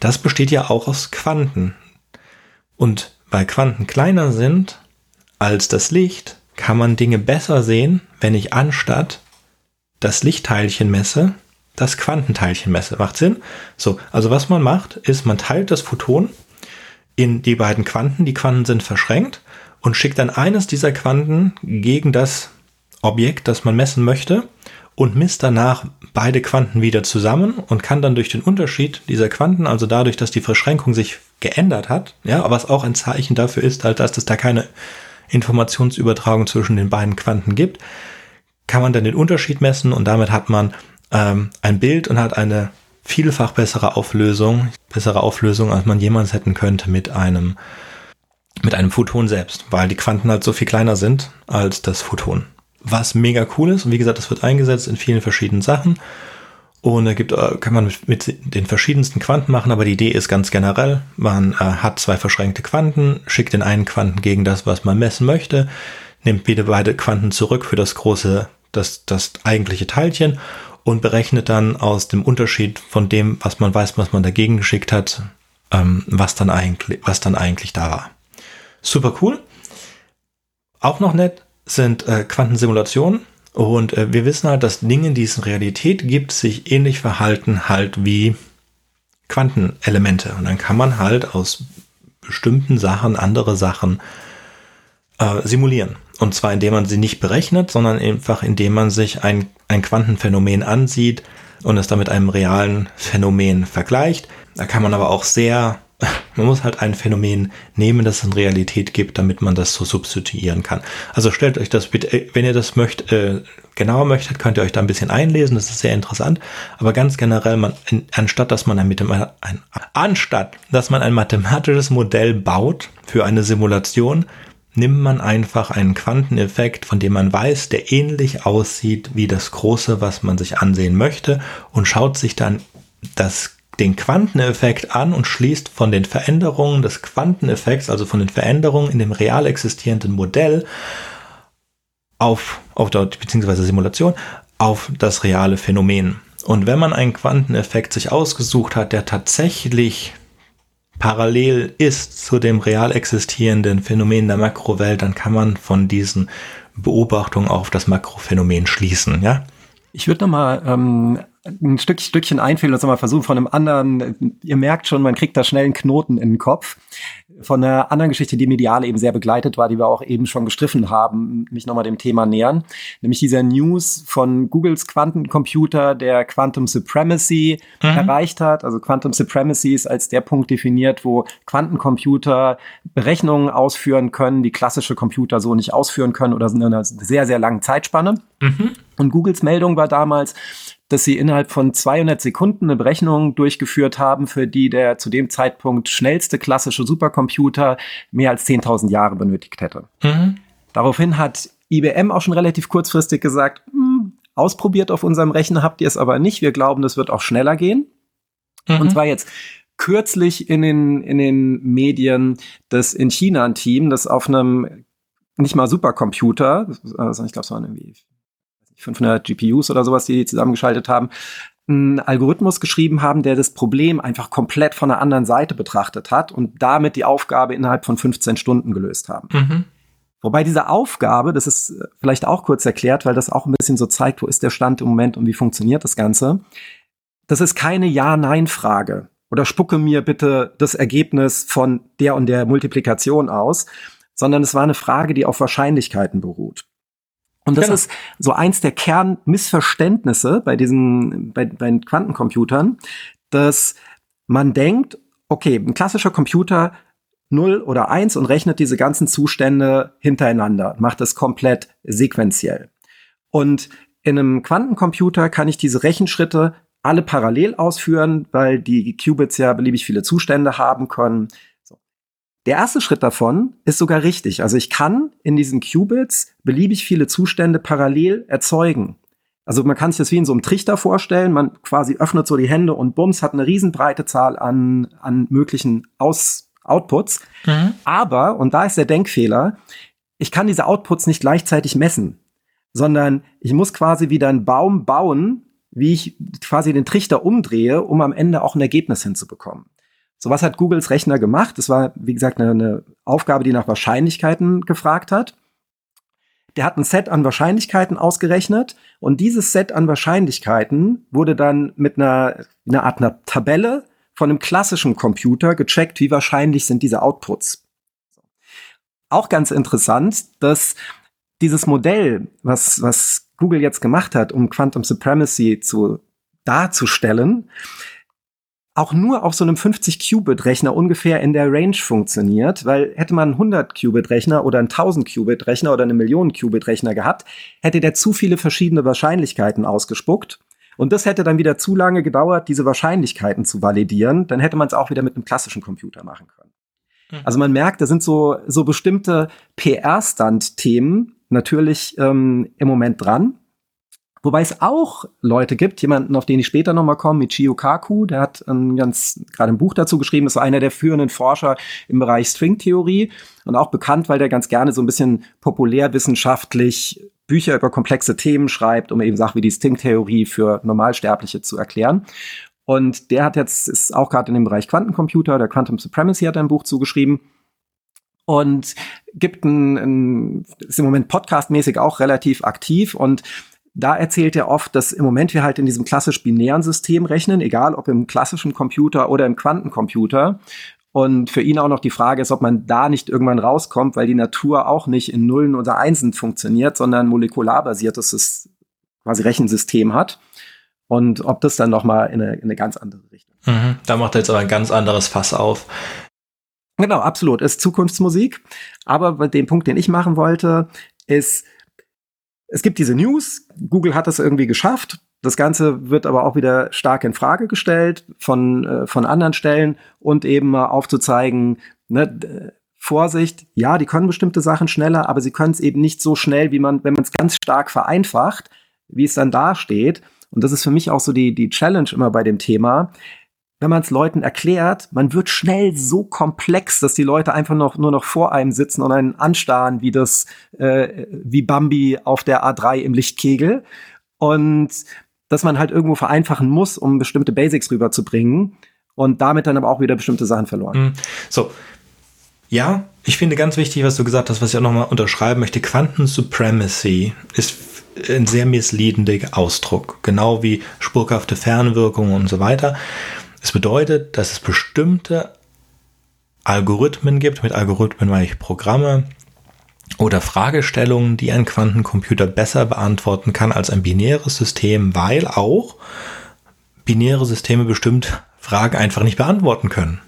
das besteht ja auch aus Quanten. Und weil Quanten kleiner sind als das Licht, kann man Dinge besser sehen, wenn ich anstatt das Lichtteilchen messe, das Quantenteilchen messe. Macht Sinn? So, also was man macht, ist, man teilt das Photon in die beiden Quanten, die Quanten sind verschränkt und schickt dann eines dieser Quanten gegen das Objekt, das man messen möchte und misst danach beide Quanten wieder zusammen und kann dann durch den Unterschied dieser Quanten, also dadurch, dass die Verschränkung sich geändert hat, ja, was auch ein Zeichen dafür ist, halt, dass es da keine Informationsübertragung zwischen den beiden Quanten gibt, kann man dann den Unterschied messen und damit hat man ähm, ein Bild und hat eine vielfach bessere Auflösung, bessere Auflösung, als man jemals hätten könnte mit einem mit einem Photon selbst, weil die Quanten halt so viel kleiner sind als das Photon was mega cool ist. Und wie gesagt, das wird eingesetzt in vielen verschiedenen Sachen. Und da gibt, äh, kann man mit, mit, den verschiedensten Quanten machen, aber die Idee ist ganz generell. Man äh, hat zwei verschränkte Quanten, schickt den einen Quanten gegen das, was man messen möchte, nimmt wieder beide Quanten zurück für das große, das, das eigentliche Teilchen und berechnet dann aus dem Unterschied von dem, was man weiß, was man dagegen geschickt hat, ähm, was dann eigentlich, was dann eigentlich da war. Super cool. Auch noch nett, sind äh, Quantensimulationen. Und äh, wir wissen halt, dass Dinge, die es in Realität gibt, sich ähnlich verhalten halt wie Quantenelemente. Und dann kann man halt aus bestimmten Sachen andere Sachen äh, simulieren. Und zwar indem man sie nicht berechnet, sondern einfach indem man sich ein, ein Quantenphänomen ansieht und es dann mit einem realen Phänomen vergleicht. Da kann man aber auch sehr man muss halt ein Phänomen nehmen, das es in Realität gibt, damit man das so substituieren kann. Also stellt euch das bitte, äh, wenn ihr das möchtet, äh, genauer möchtet, könnt ihr euch da ein bisschen einlesen, das ist sehr interessant. Aber ganz generell, man, anstatt dass man ein, ein, anstatt dass man ein mathematisches Modell baut für eine Simulation, nimmt man einfach einen Quanteneffekt, von dem man weiß, der ähnlich aussieht wie das große, was man sich ansehen möchte und schaut sich dann das den Quanteneffekt an und schließt von den Veränderungen des Quanteneffekts, also von den Veränderungen in dem real existierenden Modell auf, auf dort, beziehungsweise Simulation, auf das reale Phänomen. Und wenn man einen Quanteneffekt sich ausgesucht hat, der tatsächlich parallel ist zu dem real existierenden Phänomen der Makrowelt, dann kann man von diesen Beobachtungen auf das Makrophänomen schließen, ja? Ich würde noch mal ähm, ein Stück, Stückchen einfällt und mal versuchen von einem anderen, ihr merkt schon, man kriegt da schnell einen Knoten in den Kopf. Von einer anderen Geschichte, die medial eben sehr begleitet war, die wir auch eben schon gestriffen haben, mich nochmal dem Thema nähern. Nämlich dieser News von Googles Quantencomputer, der Quantum Supremacy mhm. erreicht hat. Also Quantum Supremacy ist als der Punkt definiert, wo Quantencomputer Berechnungen ausführen können, die klassische Computer so nicht ausführen können oder in einer sehr, sehr langen Zeitspanne. Mhm. Und Googles Meldung war damals, dass sie innerhalb von 200 Sekunden eine Berechnung durchgeführt haben, für die der zu dem Zeitpunkt schnellste klassische Supercomputer mehr als 10.000 Jahre benötigt hätte. Mhm. Daraufhin hat IBM auch schon relativ kurzfristig gesagt, hm, ausprobiert auf unserem Rechner habt ihr es aber nicht. Wir glauben, das wird auch schneller gehen. Mhm. Und zwar jetzt kürzlich in den, in den Medien, dass in China ein Team, das auf einem nicht mal Supercomputer, also ich glaube, es waren irgendwie 500 GPUs oder sowas, die die zusammengeschaltet haben, einen Algorithmus geschrieben haben, der das Problem einfach komplett von der anderen Seite betrachtet hat und damit die Aufgabe innerhalb von 15 Stunden gelöst haben. Mhm. Wobei diese Aufgabe, das ist äh, vielleicht auch kurz erklärt, weil das auch ein bisschen so zeigt, wo ist der Stand im Moment und wie funktioniert das Ganze. Das ist keine Ja-Nein-Frage oder spucke mir bitte das Ergebnis von der und der Multiplikation aus, sondern es war eine Frage, die auf Wahrscheinlichkeiten beruht. Und das genau. ist so eins der Kernmissverständnisse bei diesen, bei, bei Quantencomputern, dass man denkt, okay, ein klassischer Computer 0 oder 1 und rechnet diese ganzen Zustände hintereinander, macht das komplett sequenziell. Und in einem Quantencomputer kann ich diese Rechenschritte alle parallel ausführen, weil die Qubits ja beliebig viele Zustände haben können. Der erste Schritt davon ist sogar richtig. Also ich kann in diesen Qubits beliebig viele Zustände parallel erzeugen. Also man kann sich das wie in so einem Trichter vorstellen. Man quasi öffnet so die Hände und bums hat eine riesenbreite Zahl an, an möglichen Aus Outputs. Mhm. Aber, und da ist der Denkfehler, ich kann diese Outputs nicht gleichzeitig messen, sondern ich muss quasi wieder einen Baum bauen, wie ich quasi den Trichter umdrehe, um am Ende auch ein Ergebnis hinzubekommen. So was hat Googles Rechner gemacht. Das war, wie gesagt, eine, eine Aufgabe, die nach Wahrscheinlichkeiten gefragt hat. Der hat ein Set an Wahrscheinlichkeiten ausgerechnet und dieses Set an Wahrscheinlichkeiten wurde dann mit einer, einer Art einer Tabelle von einem klassischen Computer gecheckt, wie wahrscheinlich sind diese Outputs. Auch ganz interessant, dass dieses Modell, was, was Google jetzt gemacht hat, um Quantum Supremacy zu darzustellen, auch nur auf so einem 50-Qubit-Rechner ungefähr in der Range funktioniert, weil hätte man einen 100-Qubit-Rechner oder einen 1000-Qubit-Rechner oder eine Million-Qubit-Rechner gehabt, hätte der zu viele verschiedene Wahrscheinlichkeiten ausgespuckt. Und das hätte dann wieder zu lange gedauert, diese Wahrscheinlichkeiten zu validieren. Dann hätte man es auch wieder mit einem klassischen Computer machen können. Mhm. Also man merkt, da sind so, so bestimmte PR-Stand-Themen natürlich ähm, im Moment dran. Wobei es auch Leute gibt, jemanden, auf den ich später nochmal komme, Michio Kaku, der hat ein ganz, gerade ein Buch dazu geschrieben, ist einer der führenden Forscher im Bereich Stringtheorie und auch bekannt, weil der ganz gerne so ein bisschen populärwissenschaftlich Bücher über komplexe Themen schreibt, um eben Sachen wie die Stringtheorie für Normalsterbliche zu erklären. Und der hat jetzt, ist auch gerade in dem Bereich Quantencomputer, der Quantum Supremacy hat ein Buch zugeschrieben und gibt ein, ein ist im Moment podcastmäßig auch relativ aktiv und da erzählt er oft, dass im Moment wir halt in diesem klassisch binären System rechnen, egal ob im klassischen Computer oder im Quantencomputer. Und für ihn auch noch die Frage ist, ob man da nicht irgendwann rauskommt, weil die Natur auch nicht in Nullen oder Einsen funktioniert, sondern ein molekularbasiertes quasi Rechensystem hat. Und ob das dann nochmal in eine, in eine ganz andere Richtung. Mhm, da macht er jetzt aber ein ganz anderes Fass auf. Genau, absolut. Ist Zukunftsmusik. Aber bei dem Punkt, den ich machen wollte, ist, es gibt diese News, Google hat das irgendwie geschafft. Das Ganze wird aber auch wieder stark in Frage gestellt von, äh, von anderen Stellen und eben mal aufzuzeigen, ne, Vorsicht, ja, die können bestimmte Sachen schneller, aber sie können es eben nicht so schnell, wie man, wenn man es ganz stark vereinfacht, wie es dann dasteht. Und das ist für mich auch so die, die Challenge immer bei dem Thema. Wenn man es Leuten erklärt, man wird schnell so komplex, dass die Leute einfach noch nur noch vor einem sitzen und einen anstarren, wie das, äh, wie Bambi auf der A3 im Lichtkegel. Und dass man halt irgendwo vereinfachen muss, um bestimmte Basics rüberzubringen und damit dann aber auch wieder bestimmte Sachen verloren. Mhm. So. Ja, ich finde ganz wichtig, was du gesagt hast, was ich auch nochmal unterschreiben möchte. Quantensupremacy ist ein sehr misleadender Ausdruck, genau wie spurhafte Fernwirkungen und so weiter. Es bedeutet, dass es bestimmte Algorithmen gibt, mit Algorithmen meine ich Programme oder Fragestellungen, die ein Quantencomputer besser beantworten kann als ein binäres System, weil auch binäre Systeme bestimmt Fragen einfach nicht beantworten können.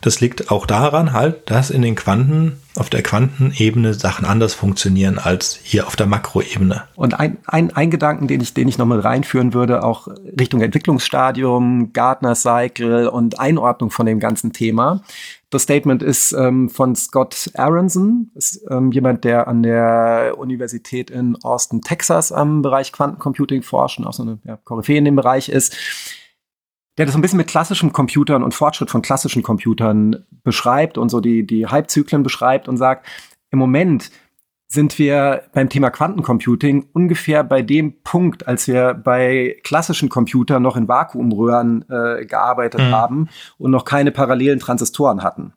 Das liegt auch daran halt, dass in den Quanten, auf der Quantenebene Sachen anders funktionieren als hier auf der Makroebene. Und ein, ein, ein Gedanken, den ich, den ich nochmal reinführen würde, auch Richtung Entwicklungsstadium, Gardner Cycle und Einordnung von dem ganzen Thema. Das Statement ist ähm, von Scott Aronson, ist ähm, jemand, der an der Universität in Austin, Texas am Bereich Quantencomputing forschen, auch so eine ja, Koryphäe in dem Bereich ist der das ein bisschen mit klassischen Computern und Fortschritt von klassischen Computern beschreibt und so die, die Halbzyklen beschreibt und sagt, im Moment sind wir beim Thema Quantencomputing ungefähr bei dem Punkt, als wir bei klassischen Computern noch in Vakuumröhren äh, gearbeitet mhm. haben und noch keine parallelen Transistoren hatten.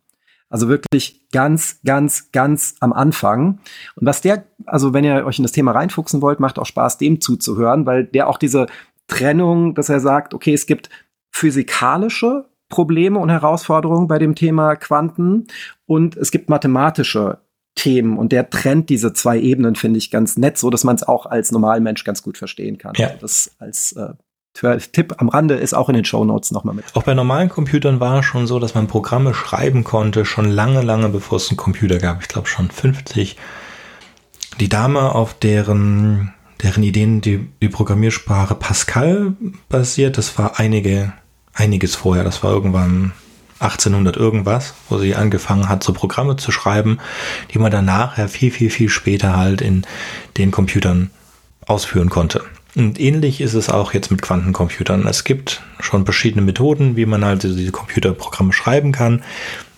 Also wirklich ganz, ganz, ganz am Anfang. Und was der, also wenn ihr euch in das Thema reinfuchsen wollt, macht auch Spaß, dem zuzuhören, weil der auch diese Trennung, dass er sagt, okay, es gibt physikalische Probleme und Herausforderungen bei dem Thema Quanten und es gibt mathematische Themen und der trennt diese zwei Ebenen, finde ich ganz nett, so dass man es auch als Normalmensch ganz gut verstehen kann. Ja. Das als äh, Tipp am Rande ist auch in den Show Notes nochmal mit. Auch bei normalen Computern war es schon so, dass man Programme schreiben konnte, schon lange, lange bevor es einen Computer gab. Ich glaube schon 50. Die Dame, auf deren, deren Ideen die, die Programmiersprache Pascal basiert, das war einige einiges vorher. Das war irgendwann 1800 irgendwas, wo sie angefangen hat, so Programme zu schreiben, die man dann nachher viel, viel, viel später halt in den Computern ausführen konnte. Und ähnlich ist es auch jetzt mit Quantencomputern. Es gibt schon verschiedene Methoden, wie man halt diese Computerprogramme schreiben kann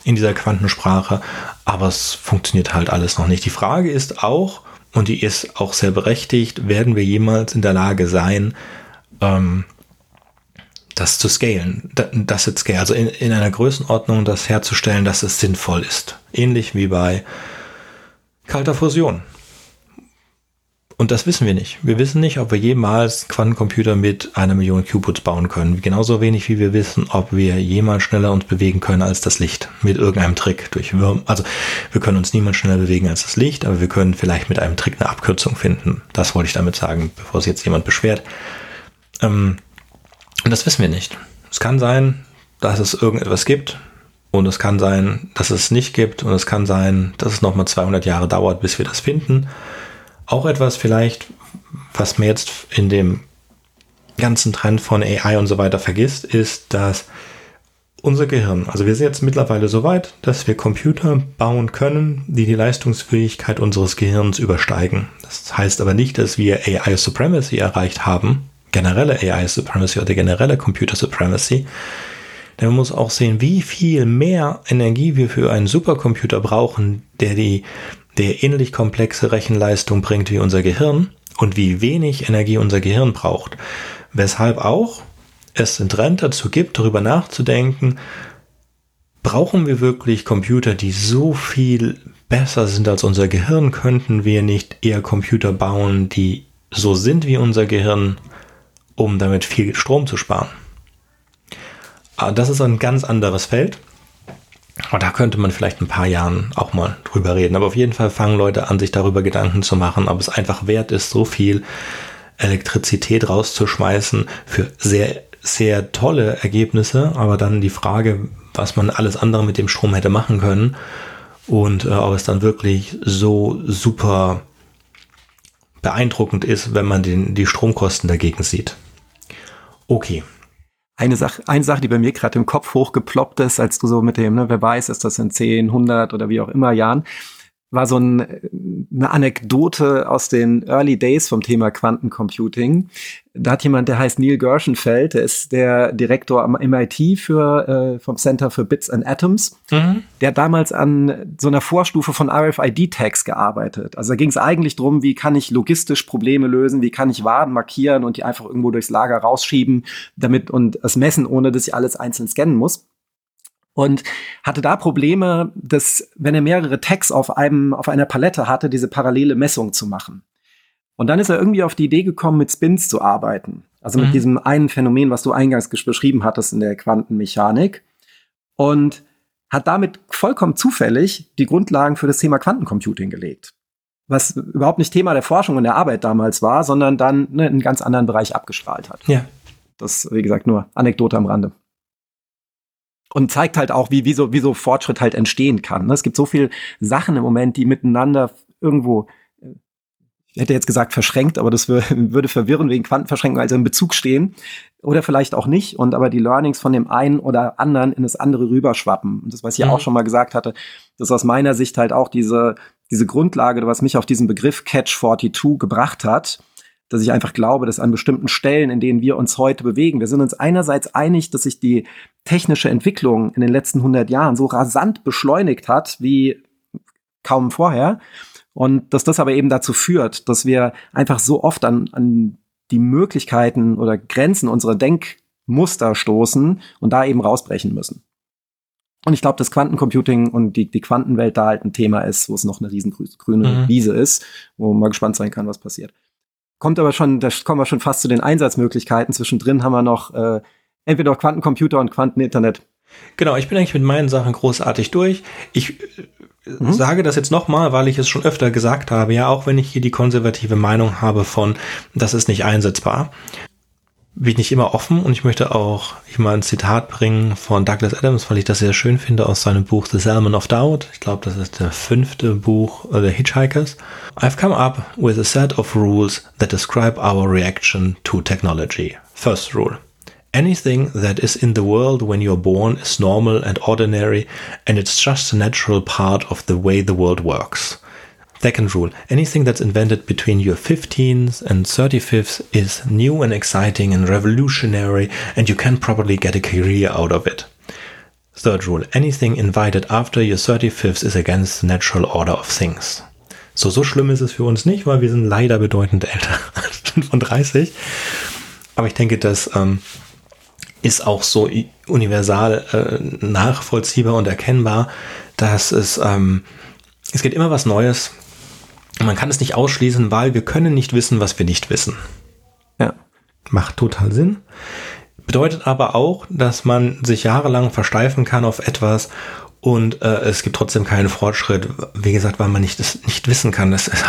in dieser Quantensprache, aber es funktioniert halt alles noch nicht. Die Frage ist auch, und die ist auch sehr berechtigt, werden wir jemals in der Lage sein, ähm, das zu scalen, das jetzt scale, also in, in einer Größenordnung das herzustellen, dass es sinnvoll ist. Ähnlich wie bei kalter Fusion. Und das wissen wir nicht. Wir wissen nicht, ob wir jemals Quantencomputer mit einer Million Qubits bauen können. Genauso wenig wie wir wissen, ob wir jemals schneller uns bewegen können als das Licht. Mit irgendeinem Trick durch Würm. Also wir können uns niemals schneller bewegen als das Licht, aber wir können vielleicht mit einem Trick eine Abkürzung finden. Das wollte ich damit sagen, bevor sich jetzt jemand beschwert. Ähm, und das wissen wir nicht. Es kann sein, dass es irgendetwas gibt und es kann sein, dass es nicht gibt und es kann sein, dass es nochmal 200 Jahre dauert, bis wir das finden. Auch etwas vielleicht, was mir jetzt in dem ganzen Trend von AI und so weiter vergisst, ist, dass unser Gehirn, also wir sind jetzt mittlerweile so weit, dass wir Computer bauen können, die die Leistungsfähigkeit unseres Gehirns übersteigen. Das heißt aber nicht, dass wir AI Supremacy erreicht haben, generelle AI Supremacy oder generelle Computer Supremacy. Denn man muss auch sehen, wie viel mehr Energie wir für einen Supercomputer brauchen, der die, der ähnlich komplexe Rechenleistung bringt wie unser Gehirn und wie wenig Energie unser Gehirn braucht. Weshalb auch es einen Trend dazu gibt, darüber nachzudenken, brauchen wir wirklich Computer, die so viel besser sind als unser Gehirn? Könnten wir nicht eher Computer bauen, die so sind wie unser Gehirn um damit viel Strom zu sparen. Aber das ist ein ganz anderes Feld. Aber da könnte man vielleicht ein paar Jahren auch mal drüber reden. Aber auf jeden Fall fangen Leute an, sich darüber Gedanken zu machen, ob es einfach wert ist, so viel Elektrizität rauszuschmeißen für sehr, sehr tolle Ergebnisse. Aber dann die Frage, was man alles andere mit dem Strom hätte machen können und äh, ob es dann wirklich so super beeindruckend ist, wenn man den, die Stromkosten dagegen sieht. Okay. Eine Sache, eine Sache, die bei mir gerade im Kopf hochgeploppt ist, als du so mit dem, ne, wer weiß, ist das in 10, 100 oder wie auch immer Jahren, war so ein, eine Anekdote aus den Early Days vom Thema Quantencomputing. Da hat jemand, der heißt Neil Gershenfeld, der ist der Direktor am MIT für, äh, vom Center for Bits and Atoms. Mhm. Der hat damals an so einer Vorstufe von RFID-Tags gearbeitet. Also da ging es eigentlich drum, wie kann ich logistisch Probleme lösen, wie kann ich Waren markieren und die einfach irgendwo durchs Lager rausschieben, damit und es messen, ohne dass ich alles einzeln scannen muss und hatte da Probleme, dass wenn er mehrere Tags auf einem auf einer Palette hatte, diese parallele Messung zu machen. Und dann ist er irgendwie auf die Idee gekommen, mit Spins zu arbeiten. Also mit mhm. diesem einen Phänomen, was du eingangs beschrieben hattest in der Quantenmechanik. Und hat damit vollkommen zufällig die Grundlagen für das Thema Quantencomputing gelegt. Was überhaupt nicht Thema der Forschung und der Arbeit damals war, sondern dann ne, einen ganz anderen Bereich abgestrahlt hat. Ja. Das, wie gesagt, nur Anekdote am Rande und zeigt halt auch, wie, wie, so, wie so Fortschritt halt entstehen kann. Ne? Es gibt so viele Sachen im Moment, die miteinander irgendwo, äh, ich hätte jetzt gesagt verschränkt, aber das *laughs* würde verwirren wegen Quantenverschränkung, also in Bezug stehen. Oder vielleicht auch nicht. Und aber die Learnings von dem einen oder anderen in das andere rüberschwappen. Und das, was ich ja mhm. auch schon mal gesagt hatte, das ist aus meiner Sicht halt auch diese, diese Grundlage, was mich auf diesen Begriff Catch 42 gebracht hat dass ich einfach glaube, dass an bestimmten Stellen, in denen wir uns heute bewegen, wir sind uns einerseits einig, dass sich die technische Entwicklung in den letzten 100 Jahren so rasant beschleunigt hat wie kaum vorher und dass das aber eben dazu führt, dass wir einfach so oft an, an die Möglichkeiten oder Grenzen unserer Denkmuster stoßen und da eben rausbrechen müssen. Und ich glaube, dass Quantencomputing und die, die Quantenwelt da halt ein Thema ist, wo es noch eine riesen grüne mhm. Wiese ist, wo man gespannt sein kann, was passiert. Kommt aber schon, da kommen wir schon fast zu den Einsatzmöglichkeiten. Zwischendrin haben wir noch äh, entweder Quantencomputer und Quanteninternet. Genau, ich bin eigentlich mit meinen Sachen großartig durch. Ich äh, mhm. sage das jetzt nochmal, weil ich es schon öfter gesagt habe, ja, auch wenn ich hier die konservative Meinung habe von, das ist nicht einsetzbar bin ich immer offen und ich möchte auch ich mal ein Zitat bringen von Douglas Adams, weil ich das sehr schön finde aus seinem Buch The Salmon of Doubt. Ich glaube, das ist der fünfte Buch äh, der Hitchhikers. I've come up with a set of rules that describe our reaction to technology. First rule. Anything that is in the world when you're born is normal and ordinary and it's just a natural part of the way the world works. Second rule anything that's invented between your 15th and 35th is new and exciting and revolutionary, and you can probably get a career out of it. Third rule anything invited after your 35th is against the natural order of things. So, so schlimm ist es für uns nicht, weil wir sind leider bedeutend älter *laughs* als 35. Aber ich denke, das ähm, ist auch so universal äh, nachvollziehbar und erkennbar, dass es, ähm, es geht immer was Neues man kann es nicht ausschließen, weil wir können nicht wissen, was wir nicht wissen. Ja. Macht total Sinn. Bedeutet aber auch, dass man sich jahrelang versteifen kann auf etwas und äh, es gibt trotzdem keinen Fortschritt. Wie gesagt, weil man nicht, das nicht wissen kann. Das ist,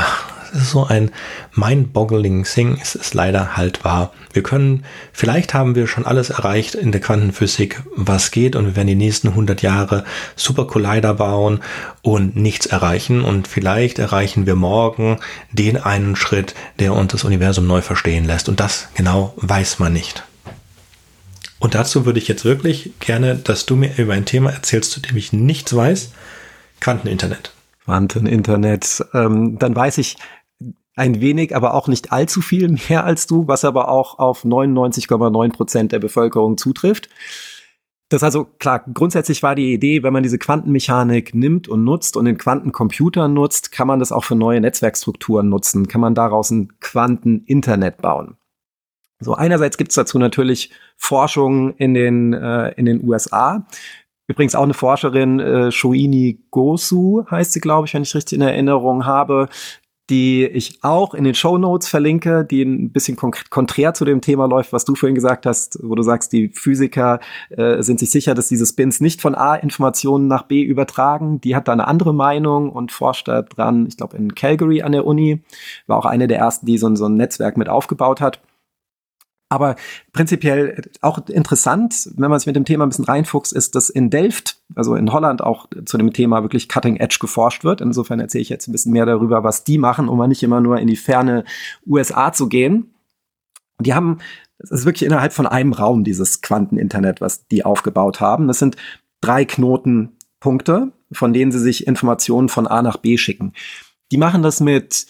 das ist so ein mind-boggling Thing. Es ist leider halt wahr. Wir können, vielleicht haben wir schon alles erreicht in der Quantenphysik, was geht, und wir werden die nächsten 100 Jahre Super Collider bauen und nichts erreichen. Und vielleicht erreichen wir morgen den einen Schritt, der uns das Universum neu verstehen lässt. Und das genau weiß man nicht. Und dazu würde ich jetzt wirklich gerne, dass du mir über ein Thema erzählst, zu dem ich nichts weiß. Quanteninternet. Quanteninternet. Ähm, dann weiß ich ein wenig, aber auch nicht allzu viel mehr als du, was aber auch auf 99,9 Prozent der Bevölkerung zutrifft. Das also klar, grundsätzlich war die Idee, wenn man diese Quantenmechanik nimmt und nutzt und den Quantencomputer nutzt, kann man das auch für neue Netzwerkstrukturen nutzen, kann man daraus ein Quanteninternet bauen. So einerseits gibt's dazu natürlich Forschung in den äh, in den USA. Übrigens auch eine Forscherin, äh, Shoini Gosu heißt sie, glaube ich, wenn ich richtig in Erinnerung habe, die ich auch in den Show Notes verlinke, die ein bisschen konträr zu dem Thema läuft, was du vorhin gesagt hast, wo du sagst, die Physiker äh, sind sich sicher, dass diese Spins nicht von A Informationen nach B übertragen. Die hat da eine andere Meinung und forscht da dran, ich glaube in Calgary an der Uni, war auch eine der ersten, die so, so ein Netzwerk mit aufgebaut hat. Aber prinzipiell auch interessant, wenn man sich mit dem Thema ein bisschen reinfuchst, ist, dass in Delft, also in Holland, auch zu dem Thema wirklich Cutting Edge geforscht wird. Insofern erzähle ich jetzt ein bisschen mehr darüber, was die machen, um mal nicht immer nur in die ferne USA zu gehen. Die haben es ist wirklich innerhalb von einem Raum dieses Quanteninternet, was die aufgebaut haben. Das sind drei Knotenpunkte, von denen sie sich Informationen von A nach B schicken. Die machen das mit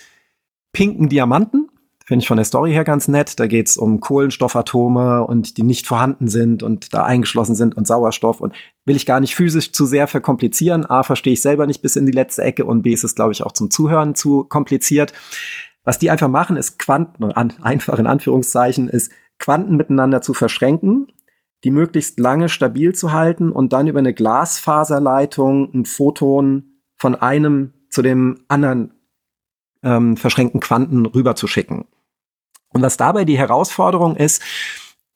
pinken Diamanten. Finde ich von der Story her ganz nett. Da geht's um Kohlenstoffatome und die nicht vorhanden sind und da eingeschlossen sind und Sauerstoff und will ich gar nicht physisch zu sehr verkomplizieren. A, verstehe ich selber nicht bis in die letzte Ecke und B, ist es, glaube ich, auch zum Zuhören zu kompliziert. Was die einfach machen, ist Quanten, *laughs* einfach in Anführungszeichen, ist Quanten miteinander zu verschränken, die möglichst lange stabil zu halten und dann über eine Glasfaserleitung ein Photon von einem zu dem anderen ähm, verschränkten Quanten rüberzuschicken. Und was dabei die Herausforderung ist,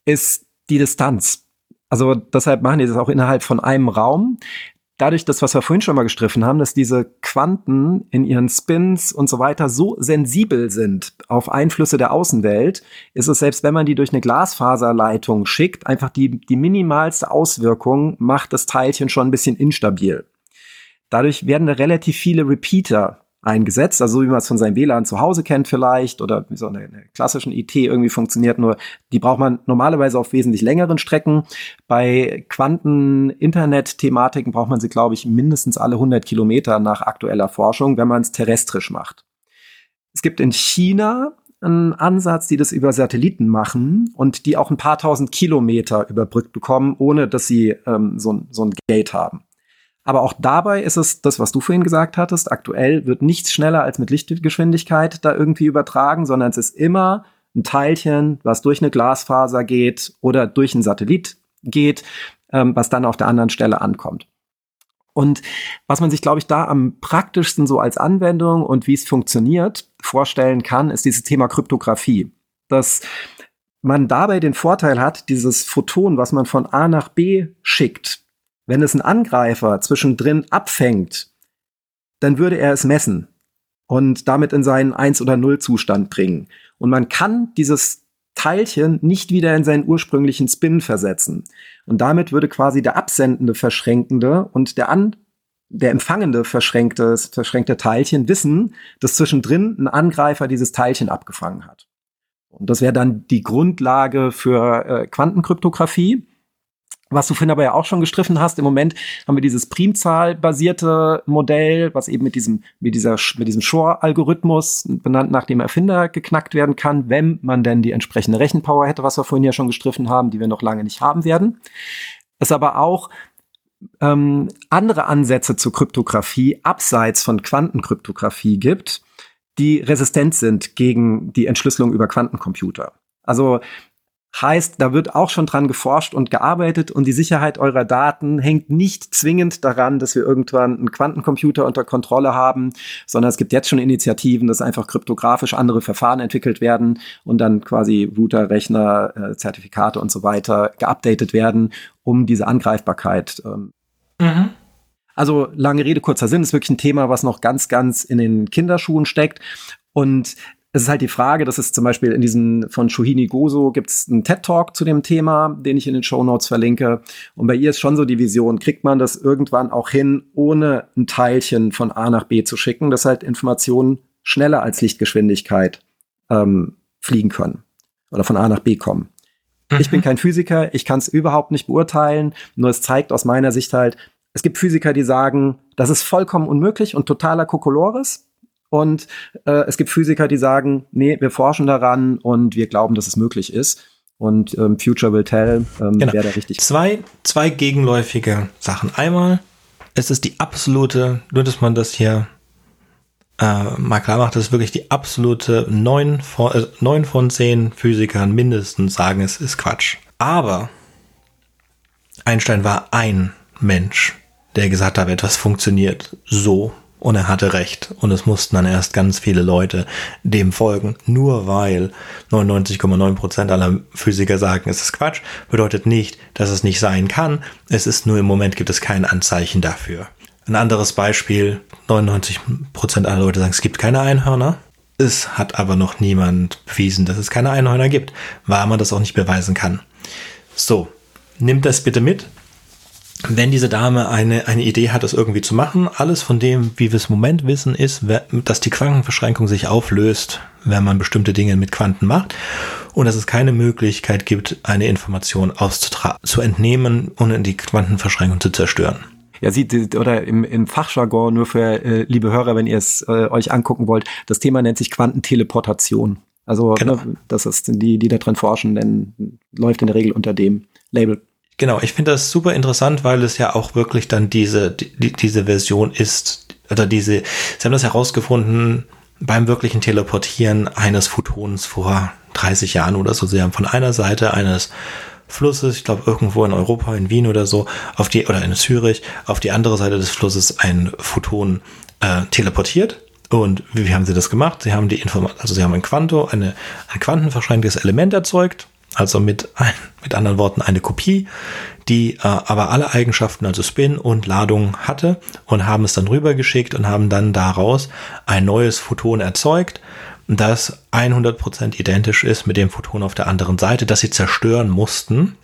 ist die Distanz. Also deshalb machen die das auch innerhalb von einem Raum dadurch, das, was wir vorhin schon mal gestriffen haben, dass diese Quanten in ihren Spins und so weiter so sensibel sind auf Einflüsse der Außenwelt, ist es selbst, wenn man die durch eine Glasfaserleitung schickt, einfach die, die minimalste Auswirkung macht das Teilchen schon ein bisschen instabil. Dadurch werden da relativ viele Repeater eingesetzt, also so wie man es von seinem WLAN zu Hause kennt vielleicht oder wie so eine, eine klassischen IT irgendwie funktioniert, nur die braucht man normalerweise auf wesentlich längeren Strecken. Bei Quanten-Internet-Thematiken braucht man sie, glaube ich, mindestens alle 100 Kilometer nach aktueller Forschung, wenn man es terrestrisch macht. Es gibt in China einen Ansatz, die das über Satelliten machen und die auch ein paar tausend Kilometer überbrückt bekommen, ohne dass sie ähm, so, so ein Gate haben. Aber auch dabei ist es das, was du vorhin gesagt hattest. Aktuell wird nichts schneller als mit Lichtgeschwindigkeit da irgendwie übertragen, sondern es ist immer ein Teilchen, was durch eine Glasfaser geht oder durch einen Satellit geht, ähm, was dann auf der anderen Stelle ankommt. Und was man sich, glaube ich, da am praktischsten so als Anwendung und wie es funktioniert vorstellen kann, ist dieses Thema Kryptographie. Dass man dabei den Vorteil hat, dieses Photon, was man von A nach B schickt, wenn es ein Angreifer zwischendrin abfängt, dann würde er es messen und damit in seinen 1 oder 0 Zustand bringen. Und man kann dieses Teilchen nicht wieder in seinen ursprünglichen Spin versetzen. Und damit würde quasi der absendende verschränkende und der an der empfangende verschränkte, verschränkte Teilchen wissen, dass zwischendrin ein Angreifer dieses Teilchen abgefangen hat. Und das wäre dann die Grundlage für äh, Quantenkryptographie was du vorhin aber ja auch schon gestriffen hast, im Moment haben wir dieses primzahlbasierte Modell, was eben mit diesem, mit dieser, mit diesem Shor-Algorithmus, benannt nach dem Erfinder, geknackt werden kann, wenn man denn die entsprechende Rechenpower hätte, was wir vorhin ja schon gestriffen haben, die wir noch lange nicht haben werden. Es aber auch ähm, andere Ansätze zur Kryptographie abseits von Quantenkryptographie gibt, die resistent sind gegen die Entschlüsselung über Quantencomputer. Also Heißt, da wird auch schon dran geforscht und gearbeitet und die Sicherheit eurer Daten hängt nicht zwingend daran, dass wir irgendwann einen Quantencomputer unter Kontrolle haben, sondern es gibt jetzt schon Initiativen, dass einfach kryptografisch andere Verfahren entwickelt werden und dann quasi Router, Rechner, äh, Zertifikate und so weiter geupdatet werden, um diese Angreifbarkeit. Ähm. Mhm. Also lange Rede, kurzer Sinn, ist wirklich ein Thema, was noch ganz, ganz in den Kinderschuhen steckt. Und es ist halt die Frage, dass es zum Beispiel in diesem von Shuhini Gozo gibt es einen TED-Talk zu dem Thema, den ich in den Show Notes verlinke. Und bei ihr ist schon so die Vision, kriegt man das irgendwann auch hin, ohne ein Teilchen von A nach B zu schicken, dass halt Informationen schneller als Lichtgeschwindigkeit ähm, fliegen können oder von A nach B kommen. Mhm. Ich bin mhm. kein Physiker, ich kann es überhaupt nicht beurteilen, nur es zeigt aus meiner Sicht halt, es gibt Physiker, die sagen, das ist vollkommen unmöglich und totaler Kokolores. Und äh, es gibt Physiker, die sagen, nee, wir forschen daran und wir glauben, dass es möglich ist. Und ähm, Future will tell, ähm, genau. wer da richtig. Zwei, zwei gegenläufige Sachen. Einmal, es ist die absolute, nur dass man das hier äh, mal klar macht, das ist wirklich die absolute neun von, äh, neun von zehn Physikern mindestens sagen, es ist Quatsch. Aber Einstein war ein Mensch, der gesagt hat, etwas funktioniert so und er hatte recht. Und es mussten dann erst ganz viele Leute dem folgen. Nur weil 99,9% aller Physiker sagen, es ist Quatsch, bedeutet nicht, dass es nicht sein kann. Es ist nur im Moment gibt es kein Anzeichen dafür. Ein anderes Beispiel, 99% aller Leute sagen, es gibt keine Einhörner. Es hat aber noch niemand bewiesen, dass es keine Einhörner gibt, weil man das auch nicht beweisen kann. So, nimmt das bitte mit wenn diese Dame eine, eine Idee hat, das irgendwie zu machen, alles von dem, wie wir es im Moment wissen, ist, dass die Quantenverschränkung sich auflöst, wenn man bestimmte Dinge mit Quanten macht und dass es keine Möglichkeit gibt, eine Information zu entnehmen und in die Quantenverschränkung zu zerstören. Ja, sieht, oder im, im Fachjargon, nur für äh, liebe Hörer, wenn ihr es äh, euch angucken wollt, das Thema nennt sich Quantenteleportation. Also genau. ne, das ist die, die da drin forschen, denn läuft in der Regel unter dem Label. Genau, ich finde das super interessant, weil es ja auch wirklich dann diese, die, diese Version ist, oder diese, sie haben das herausgefunden beim wirklichen Teleportieren eines Photons vor 30 Jahren oder so. Sie haben von einer Seite eines Flusses, ich glaube irgendwo in Europa, in Wien oder so, auf die, oder in Zürich, auf die andere Seite des Flusses ein Photon äh, teleportiert. Und wie, haben sie das gemacht? Sie haben die Information, also sie haben ein Quanto, eine, ein quantenverschränktes Element erzeugt, also mit, ein, mit anderen Worten eine Kopie, die äh, aber alle Eigenschaften, also Spin und Ladung hatte und haben es dann rübergeschickt und haben dann daraus ein neues Photon erzeugt, das 100% identisch ist mit dem Photon auf der anderen Seite, das sie zerstören mussten,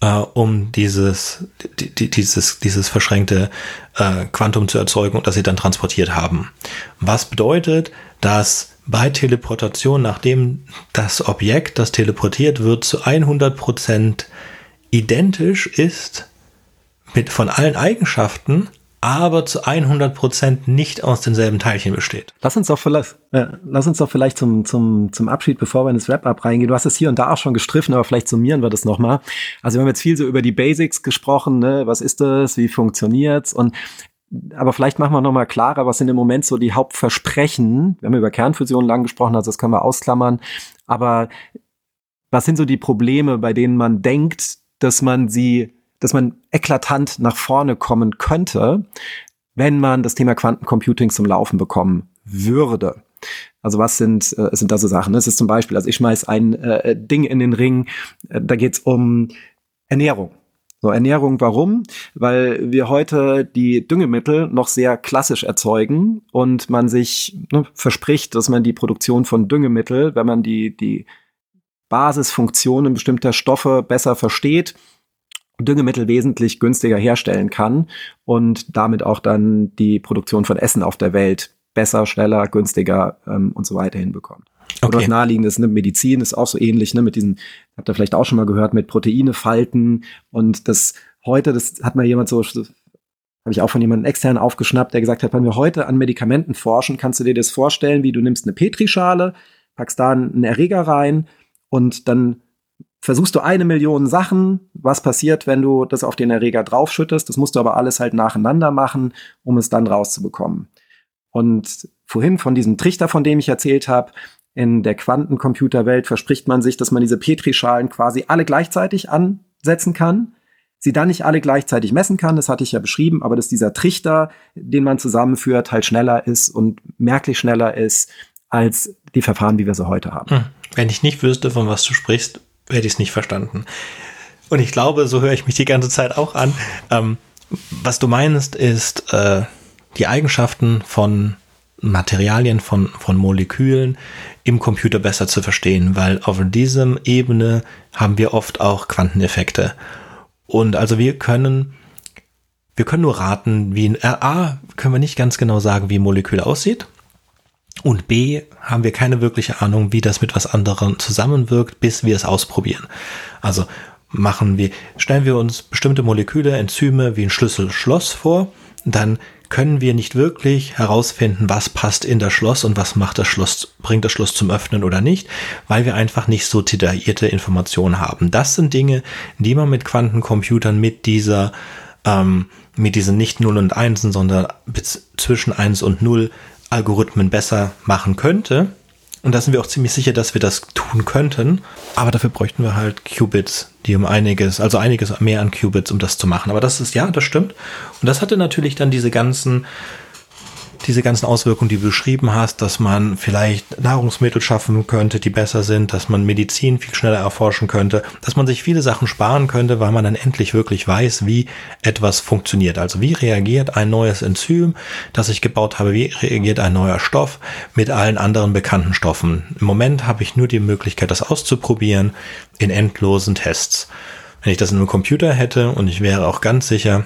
äh, um dieses, die, dieses, dieses verschränkte äh, Quantum zu erzeugen und das sie dann transportiert haben. Was bedeutet, dass bei Teleportation, nachdem das Objekt, das teleportiert wird, zu 100% identisch ist mit von allen Eigenschaften, aber zu 100% nicht aus denselben Teilchen besteht. Lass uns doch vielleicht, äh, lass uns doch vielleicht zum, zum, zum Abschied, bevor wir in das Wrap-Up reingehen. Du hast es hier und da auch schon gestriffen, aber vielleicht summieren wir das nochmal. Also wir haben jetzt viel so über die Basics gesprochen, ne? was ist das, wie funktioniert's und aber vielleicht machen wir nochmal klarer, was sind im Moment so die Hauptversprechen. Wir haben über Kernfusion lang gesprochen, also das können wir ausklammern. Aber was sind so die Probleme, bei denen man denkt, dass man sie dass man eklatant nach vorne kommen könnte, wenn man das Thema Quantencomputing zum Laufen bekommen würde. Also was sind, äh, sind da so Sachen? Es ist zum Beispiel, also ich schmeiß ein äh, Ding in den Ring, äh, da geht's um Ernährung. So, Ernährung, warum? Weil wir heute die Düngemittel noch sehr klassisch erzeugen und man sich ne, verspricht, dass man die Produktion von Düngemittel, wenn man die, die Basisfunktionen bestimmter Stoffe besser versteht, Düngemittel wesentlich günstiger herstellen kann und damit auch dann die Produktion von Essen auf der Welt besser, schneller, günstiger ähm, und so weiter hinbekommt. Okay. Oder was naheliegendes, ne? Medizin ist auch so ähnlich, ne? Mit diesen, habt ihr vielleicht auch schon mal gehört, mit Proteine falten und das heute, das hat mal jemand so, habe ich auch von jemandem extern aufgeschnappt, der gesagt hat, wenn wir heute an Medikamenten forschen, kannst du dir das vorstellen, wie du nimmst eine Petrischale, packst da einen Erreger rein und dann versuchst du eine Million Sachen, was passiert, wenn du das auf den Erreger draufschüttest. Das musst du aber alles halt nacheinander machen, um es dann rauszubekommen. Und vorhin von diesem Trichter, von dem ich erzählt habe, in der Quantencomputerwelt verspricht man sich, dass man diese Petrischalen quasi alle gleichzeitig ansetzen kann, sie dann nicht alle gleichzeitig messen kann, das hatte ich ja beschrieben, aber dass dieser Trichter, den man zusammenführt, halt schneller ist und merklich schneller ist als die Verfahren, wie wir sie heute haben. Hm. Wenn ich nicht wüsste, von was du sprichst, hätte ich es nicht verstanden. Und ich glaube, so höre ich mich die ganze Zeit auch an. Ähm, was du meinst, ist äh, die Eigenschaften von Materialien, von, von Molekülen im Computer besser zu verstehen, weil auf diesem Ebene haben wir oft auch Quanteneffekte. Und also wir können, wir können nur raten, wie ein RA können wir nicht ganz genau sagen, wie ein Molekül aussieht. Und B, haben wir keine wirkliche Ahnung, wie das mit was anderem zusammenwirkt, bis wir es ausprobieren. Also machen wir, stellen wir uns bestimmte Moleküle, Enzyme wie ein Schlüssel-Schloss vor, dann können wir nicht wirklich herausfinden, was passt in das Schloss und was macht das Schloss, bringt das Schloss zum Öffnen oder nicht, weil wir einfach nicht so detaillierte Informationen haben. Das sind Dinge, die man mit Quantencomputern mit dieser, ähm, mit diesen nicht Null und Einsen, sondern zwischen Eins und Null Algorithmen besser machen könnte. Und da sind wir auch ziemlich sicher, dass wir das tun könnten. Aber dafür bräuchten wir halt Qubits, die um einiges, also einiges mehr an Qubits, um das zu machen. Aber das ist, ja, das stimmt. Und das hatte natürlich dann diese ganzen diese ganzen Auswirkungen, die du beschrieben hast, dass man vielleicht Nahrungsmittel schaffen könnte, die besser sind, dass man Medizin viel schneller erforschen könnte, dass man sich viele Sachen sparen könnte, weil man dann endlich wirklich weiß, wie etwas funktioniert. Also wie reagiert ein neues Enzym, das ich gebaut habe, wie reagiert ein neuer Stoff mit allen anderen bekannten Stoffen. Im Moment habe ich nur die Möglichkeit, das auszuprobieren in endlosen Tests. Wenn ich das in einem Computer hätte und ich wäre auch ganz sicher,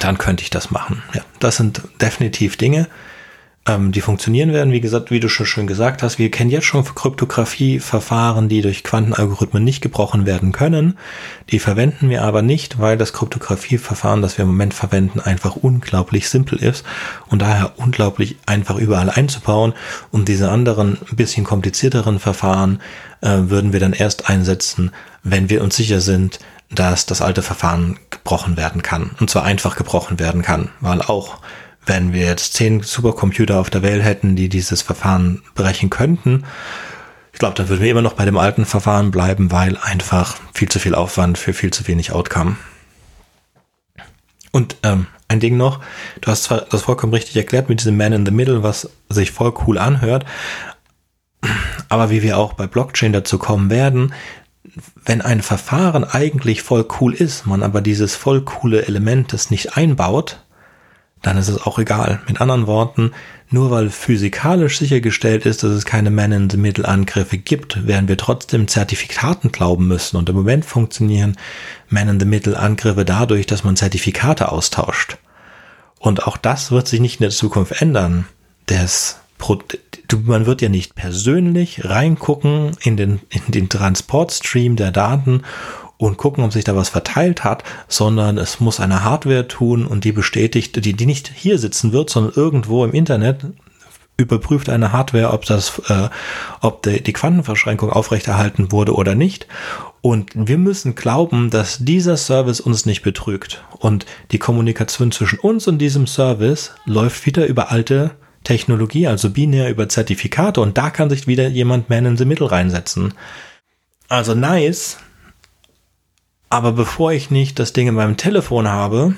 dann könnte ich das machen. Ja, das sind definitiv Dinge, ähm, die funktionieren werden. Wie gesagt, wie du schon schön gesagt hast, wir kennen jetzt schon Kryptographie-Verfahren, die durch Quantenalgorithmen nicht gebrochen werden können. Die verwenden wir aber nicht, weil das Kryptographie-Verfahren, das wir im Moment verwenden, einfach unglaublich simpel ist und daher unglaublich einfach überall einzubauen. Und diese anderen, ein bisschen komplizierteren Verfahren äh, würden wir dann erst einsetzen, wenn wir uns sicher sind, dass das alte Verfahren gebrochen werden kann. Und zwar einfach gebrochen werden kann, weil auch wenn wir jetzt zehn Supercomputer auf der Welt hätten, die dieses Verfahren brechen könnten, ich glaube, dann würden wir immer noch bei dem alten Verfahren bleiben, weil einfach viel zu viel Aufwand für viel zu wenig Outcome. Und ähm, ein Ding noch, du hast zwar das vollkommen richtig erklärt mit diesem Man in the Middle, was sich voll cool anhört, aber wie wir auch bei Blockchain dazu kommen werden, wenn ein Verfahren eigentlich voll cool ist, man aber dieses voll coole Element das nicht einbaut, dann ist es auch egal. Mit anderen Worten, nur weil physikalisch sichergestellt ist, dass es keine Man-in-the-Middle-Angriffe gibt, werden wir trotzdem Zertifikaten glauben müssen. Und im Moment funktionieren Man-in-the-Middle-Angriffe dadurch, dass man Zertifikate austauscht. Und auch das wird sich nicht in der Zukunft ändern. Das, man wird ja nicht persönlich reingucken in den, in den Transportstream der Daten und gucken, ob sich da was verteilt hat, sondern es muss eine Hardware tun und die bestätigt, die, die nicht hier sitzen wird, sondern irgendwo im Internet überprüft eine Hardware, ob das, äh, ob die, die Quantenverschränkung aufrechterhalten wurde oder nicht. Und wir müssen glauben, dass dieser Service uns nicht betrügt. Und die Kommunikation zwischen uns und diesem Service läuft wieder über alte Technologie, also binär über Zertifikate. Und da kann sich wieder jemand Man in the Middle reinsetzen. Also nice, aber bevor ich nicht das Ding in meinem Telefon habe,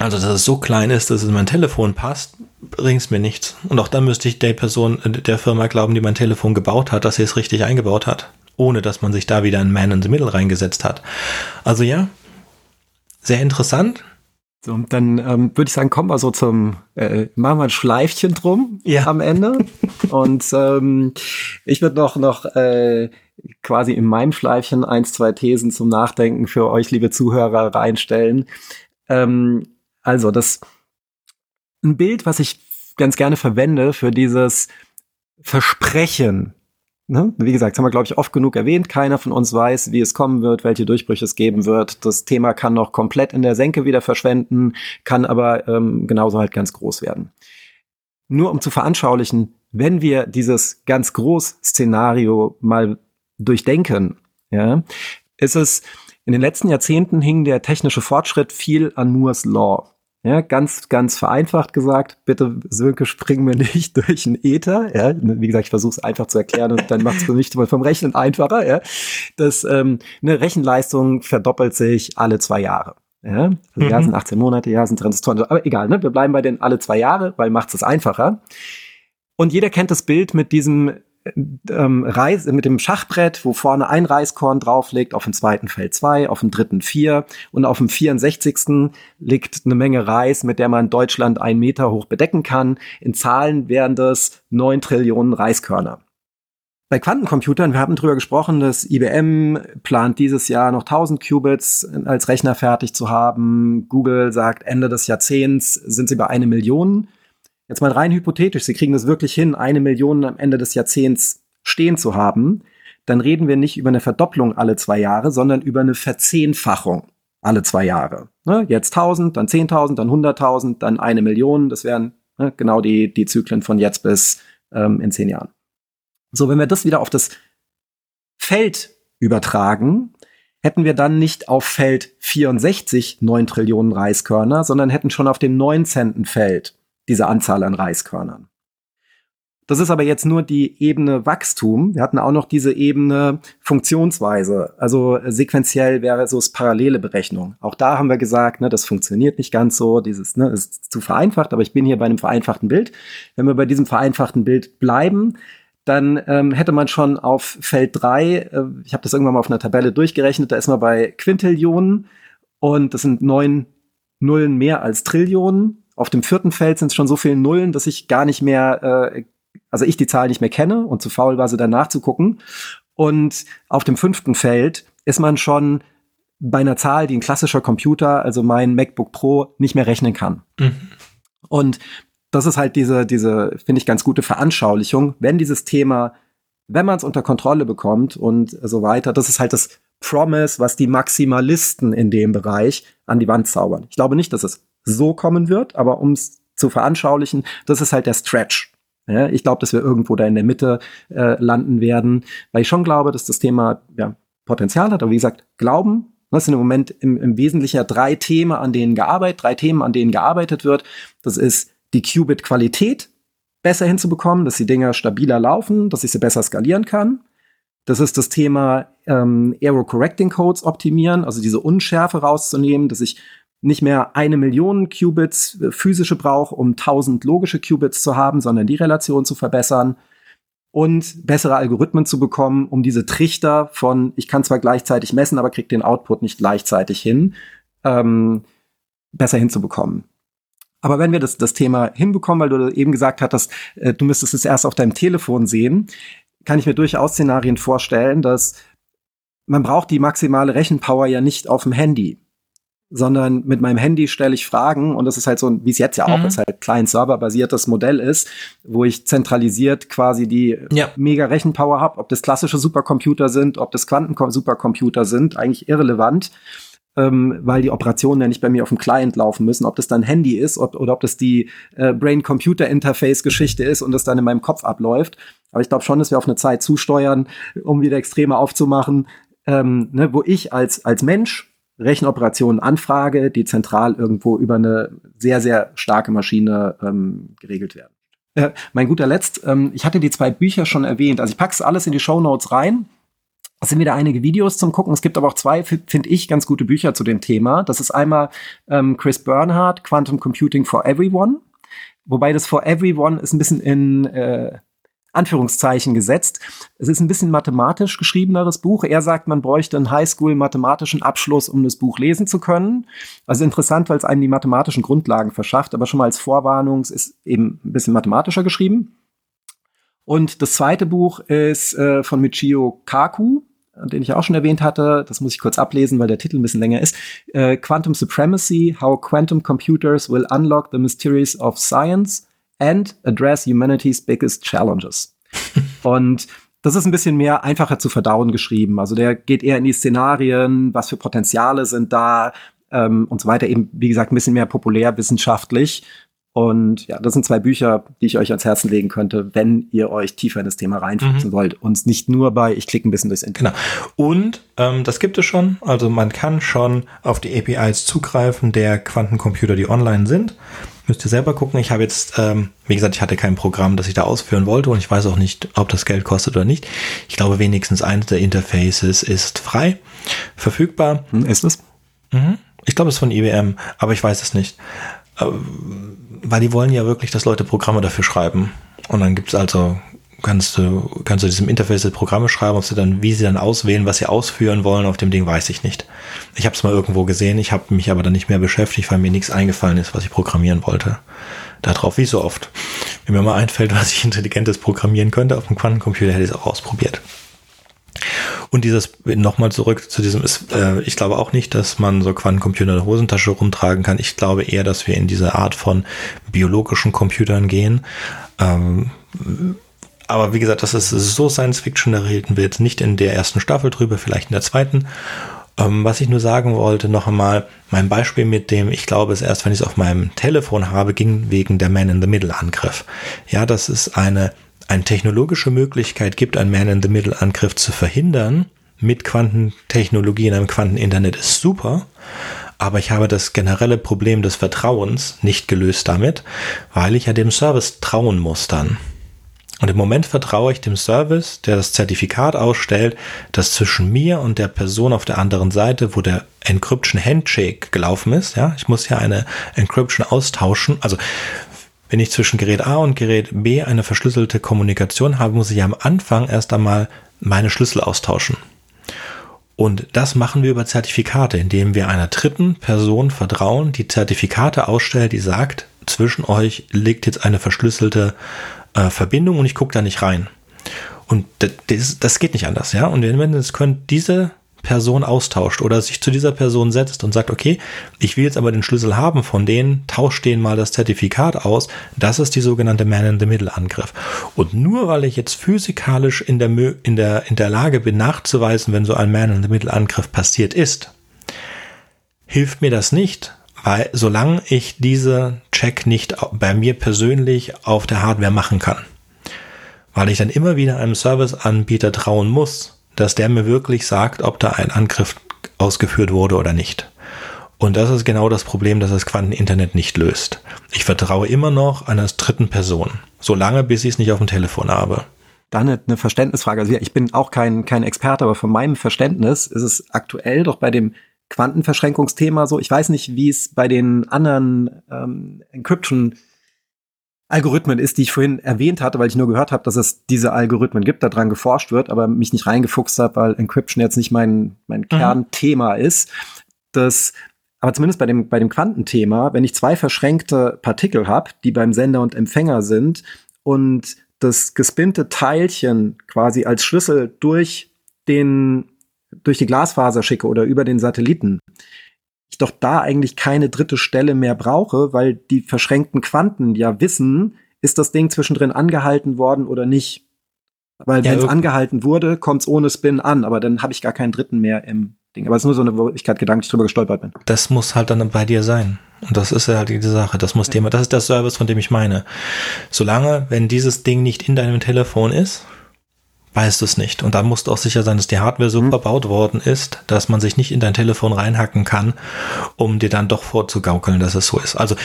also dass es so klein ist, dass es in mein Telefon passt, bringt es mir nichts. Und auch dann müsste ich der Person, äh, der Firma glauben, die mein Telefon gebaut hat, dass sie es richtig eingebaut hat. Ohne dass man sich da wieder ein Man in the Middle reingesetzt hat. Also ja, sehr interessant. So, dann ähm, würde ich sagen, kommen wir so zum, äh, machen wir ein Schleifchen drum ja. am Ende. *laughs* Und ähm, ich würde noch, noch äh, quasi in meinem Schleifchen eins, zwei Thesen zum Nachdenken für euch, liebe Zuhörer, reinstellen. Ähm, also, das ein Bild, was ich ganz gerne verwende für dieses Versprechen. Ne? Wie gesagt, das haben wir, glaube ich, oft genug erwähnt. Keiner von uns weiß, wie es kommen wird, welche Durchbrüche es geben wird. Das Thema kann noch komplett in der Senke wieder verschwenden, kann aber ähm, genauso halt ganz groß werden. Nur um zu veranschaulichen, wenn wir dieses ganz groß Szenario mal durchdenken, ja, ist es, in den letzten Jahrzehnten hing der technische Fortschritt viel an Moores Law. Ja, ganz, ganz vereinfacht gesagt, bitte Sönke, springen wir *laughs* nicht durch einen Ether. Ja, wie gesagt, ich versuche es einfach zu erklären und dann macht es für mich vom Rechnen einfacher. Ja, das ähm, eine Rechenleistung verdoppelt sich alle zwei Jahre. Ja, also mhm. ja sind 18 Monate, ja sind Transistoren, aber egal, ne? Wir bleiben bei den alle zwei Jahre, weil macht es einfacher. Und jeder kennt das Bild mit diesem ähm, Reis, mit dem Schachbrett, wo vorne ein Reiskorn drauf liegt, auf dem zweiten Feld zwei, auf dem dritten vier und auf dem 64. liegt eine Menge Reis, mit der man Deutschland einen Meter hoch bedecken kann. In Zahlen wären das neun Trillionen Reiskörner. Bei Quantencomputern, wir haben drüber gesprochen, dass IBM plant dieses Jahr noch 1000 Qubits als Rechner fertig zu haben. Google sagt, Ende des Jahrzehnts sind sie bei eine Million. Jetzt mal rein hypothetisch, Sie kriegen es wirklich hin, eine Million am Ende des Jahrzehnts stehen zu haben, dann reden wir nicht über eine Verdopplung alle zwei Jahre, sondern über eine Verzehnfachung alle zwei Jahre. Ne? Jetzt 1000, dann 10.000, dann 100.000, dann eine Million. Das wären ne, genau die, die Zyklen von jetzt bis ähm, in zehn Jahren. So, wenn wir das wieder auf das Feld übertragen, hätten wir dann nicht auf Feld 64 9 Trillionen Reiskörner, sondern hätten schon auf dem 19. Feld diese Anzahl an Reiskörnern. Das ist aber jetzt nur die Ebene Wachstum. Wir hatten auch noch diese Ebene Funktionsweise. Also sequenziell wäre so es parallele Berechnung. Auch da haben wir gesagt, ne, das funktioniert nicht ganz so. Dieses ne, ist zu vereinfacht, aber ich bin hier bei einem vereinfachten Bild. Wenn wir bei diesem vereinfachten Bild bleiben, dann ähm, hätte man schon auf Feld 3, äh, ich habe das irgendwann mal auf einer Tabelle durchgerechnet, da ist man bei Quintillionen und das sind neun Nullen mehr als Trillionen. Auf dem vierten Feld sind es schon so viele Nullen, dass ich gar nicht mehr, äh, also ich die Zahl nicht mehr kenne und zu faul war, sie dann nachzugucken. Und auf dem fünften Feld ist man schon bei einer Zahl, die ein klassischer Computer, also mein MacBook Pro, nicht mehr rechnen kann. Mhm. Und das ist halt diese, diese, finde ich, ganz gute Veranschaulichung, wenn dieses Thema, wenn man es unter Kontrolle bekommt und so weiter, das ist halt das Promise, was die Maximalisten in dem Bereich an die Wand zaubern. Ich glaube nicht, dass es so kommen wird, aber um es zu veranschaulichen, das ist halt der Stretch. Ja, ich glaube, dass wir irgendwo da in der Mitte äh, landen werden, weil ich schon glaube, dass das Thema ja, Potenzial hat. Aber wie gesagt, Glauben, das sind im Moment im, im Wesentlichen ja drei Themen, an denen gearbeitet, drei Themen, an denen gearbeitet wird. Das ist die Qubit-Qualität besser hinzubekommen, dass die Dinger stabiler laufen, dass ich sie besser skalieren kann. Das ist das Thema ähm, Aero Correcting Codes optimieren, also diese Unschärfe rauszunehmen, dass ich nicht mehr eine Million Qubits äh, physische brauche, um 1000 logische Qubits zu haben, sondern die Relation zu verbessern und bessere Algorithmen zu bekommen, um diese Trichter von, ich kann zwar gleichzeitig messen, aber krieg den Output nicht gleichzeitig hin, ähm, besser hinzubekommen. Aber wenn wir das, das Thema hinbekommen, weil du eben gesagt hattest, äh, du müsstest es erst auf deinem Telefon sehen, kann ich mir durchaus Szenarien vorstellen, dass man braucht die maximale Rechenpower ja nicht auf dem Handy sondern mit meinem Handy stelle ich Fragen und das ist halt so, wie es jetzt ja auch mhm. ist, halt klein serverbasiertes Modell ist, wo ich zentralisiert quasi die ja. mega Rechenpower habe, ob das klassische Supercomputer sind, ob das Quanten-Supercomputer sind, eigentlich irrelevant, ähm, weil die Operationen ja nicht bei mir auf dem Client laufen müssen, ob das dann Handy ist ob, oder ob das die äh, Brain-Computer-Interface-Geschichte ist und das dann in meinem Kopf abläuft. Aber ich glaube schon, dass wir auf eine Zeit zusteuern, um wieder Extreme aufzumachen, ähm, ne, wo ich als, als Mensch Rechenoperationen anfrage, die zentral irgendwo über eine sehr, sehr starke Maschine ähm, geregelt werden. Äh, mein guter Letzt, ähm, ich hatte die zwei Bücher schon erwähnt. Also ich pack's alles in die Show Notes rein. Es sind wieder einige Videos zum Gucken. Es gibt aber auch zwei, finde ich, ganz gute Bücher zu dem Thema. Das ist einmal ähm, Chris Bernhardt, Quantum Computing for Everyone. Wobei das for Everyone ist ein bisschen in äh, Anführungszeichen gesetzt. Es ist ein bisschen mathematisch geschriebeneres Buch. Er sagt, man bräuchte einen Highschool-mathematischen Abschluss, um das Buch lesen zu können. Also interessant, weil es einem die mathematischen Grundlagen verschafft, aber schon mal als Vorwarnung, es ist eben ein bisschen mathematischer geschrieben. Und das zweite Buch ist äh, von Michio Kaku, den ich auch schon erwähnt hatte. Das muss ich kurz ablesen, weil der Titel ein bisschen länger ist. Äh, Quantum Supremacy, How Quantum Computers Will Unlock the Mysteries of Science and address humanity's biggest challenges. *laughs* und das ist ein bisschen mehr einfacher zu verdauen geschrieben. Also der geht eher in die Szenarien, was für Potenziale sind da ähm, und so weiter. Eben, wie gesagt, ein bisschen mehr populär wissenschaftlich. Und ja, das sind zwei Bücher, die ich euch ans Herzen legen könnte, wenn ihr euch tiefer in das Thema reinfuchsen mhm. wollt. Und nicht nur bei, ich klicke ein bisschen durchs Internet. Genau. Und ähm, das gibt es schon. Also man kann schon auf die APIs zugreifen der Quantencomputer, die online sind. Müsst ihr selber gucken. Ich habe jetzt, ähm, wie gesagt, ich hatte kein Programm, das ich da ausführen wollte und ich weiß auch nicht, ob das Geld kostet oder nicht. Ich glaube, wenigstens eines der Interfaces ist frei verfügbar. Hm, ist es? Mhm. Ich glaube, es ist von IBM, aber ich weiß es nicht. Ähm, weil die wollen ja wirklich, dass Leute Programme dafür schreiben. Und dann gibt es also kannst du, kannst du diesem Interface Programme schreiben, ob sie dann, wie sie dann auswählen, was sie ausführen wollen, auf dem Ding weiß ich nicht. Ich habe es mal irgendwo gesehen, ich habe mich aber dann nicht mehr beschäftigt, weil mir nichts eingefallen ist, was ich programmieren wollte. Darauf, wie so oft. Wenn mir mal einfällt, *laughs* was ich intelligentes programmieren könnte auf dem Quantencomputer, hätte ich es auch ausprobiert. Und dieses, nochmal zurück zu diesem, ist, äh, ich glaube auch nicht, dass man so Quantencomputer in der Hosentasche rumtragen kann. Ich glaube eher, dass wir in diese Art von biologischen Computern gehen. Ähm, aber wie gesagt, das ist so Science Fiction, da reden wir jetzt nicht in der ersten Staffel drüber, vielleicht in der zweiten. Ähm, was ich nur sagen wollte, noch einmal, mein Beispiel mit dem, ich glaube es erst, wenn ich es auf meinem Telefon habe, ging wegen der Man-in-the-Middle-Angriff. Ja, das ist eine, eine technologische Möglichkeit gibt, einen Man-in-the-Middle-Angriff zu verhindern mit Quantentechnologie in einem Quanteninternet ist super. Aber ich habe das generelle Problem des Vertrauens nicht gelöst damit, weil ich ja dem Service trauen muss dann. Und im Moment vertraue ich dem Service, der das Zertifikat ausstellt, dass zwischen mir und der Person auf der anderen Seite, wo der Encryption Handshake gelaufen ist, ja, ich muss ja eine Encryption austauschen. Also, wenn ich zwischen Gerät A und Gerät B eine verschlüsselte Kommunikation habe, muss ich am Anfang erst einmal meine Schlüssel austauschen. Und das machen wir über Zertifikate, indem wir einer dritten Person vertrauen, die Zertifikate ausstellt, die sagt, zwischen euch liegt jetzt eine verschlüsselte äh, Verbindung und ich gucke da nicht rein. Und das, das, geht nicht anders, ja. Und wenn es können diese Person austauscht oder sich zu dieser Person setzt und sagt, okay, ich will jetzt aber den Schlüssel haben von denen, tausch denen mal das Zertifikat aus. Das ist die sogenannte Man-in-the-Middle-Angriff. Und nur weil ich jetzt physikalisch in der, in, der, in der Lage bin, nachzuweisen, wenn so ein Man-in-the-Middle-Angriff passiert ist, hilft mir das nicht, weil solange ich diese Check nicht bei mir persönlich auf der Hardware machen kann, weil ich dann immer wieder einem Serviceanbieter trauen muss, dass der mir wirklich sagt, ob da ein Angriff ausgeführt wurde oder nicht. Und das ist genau das Problem, das das Quanteninternet nicht löst. Ich vertraue immer noch einer dritten Person, solange bis ich es nicht auf dem Telefon habe. Dann eine Verständnisfrage. Also ich bin auch kein, kein Experte, aber von meinem Verständnis ist es aktuell doch bei dem Quantenverschränkungsthema so. Ich weiß nicht, wie es bei den anderen ähm, Encryption Algorithmen ist, die ich vorhin erwähnt hatte, weil ich nur gehört habe, dass es diese Algorithmen gibt, daran geforscht wird, aber mich nicht reingefuchst habe, weil Encryption jetzt nicht mein, mein mhm. Kernthema ist. Das, aber zumindest bei dem, bei dem Quantenthema, wenn ich zwei verschränkte Partikel habe, die beim Sender und Empfänger sind und das gespinnte Teilchen quasi als Schlüssel durch den durch die Glasfaser schicke oder über den Satelliten, ich doch da eigentlich keine dritte Stelle mehr brauche, weil die verschränkten Quanten ja wissen, ist das Ding zwischendrin angehalten worden oder nicht. Weil ja, wenn es angehalten wurde, kommt es ohne Spin an, aber dann habe ich gar keinen dritten mehr im Ding. Aber es ist nur so eine, wo ich gerade gedanklich drüber gestolpert bin. Das muss halt dann bei dir sein. Und das ist ja halt die Sache. Das muss ja. Thema, das ist der Service, von dem ich meine. Solange, wenn dieses Ding nicht in deinem Telefon ist, weißt du es nicht. Und dann musst du auch sicher sein, dass die Hardware so mhm. verbaut worden ist, dass man sich nicht in dein Telefon reinhacken kann, um dir dann doch vorzugaukeln, dass es so ist. Also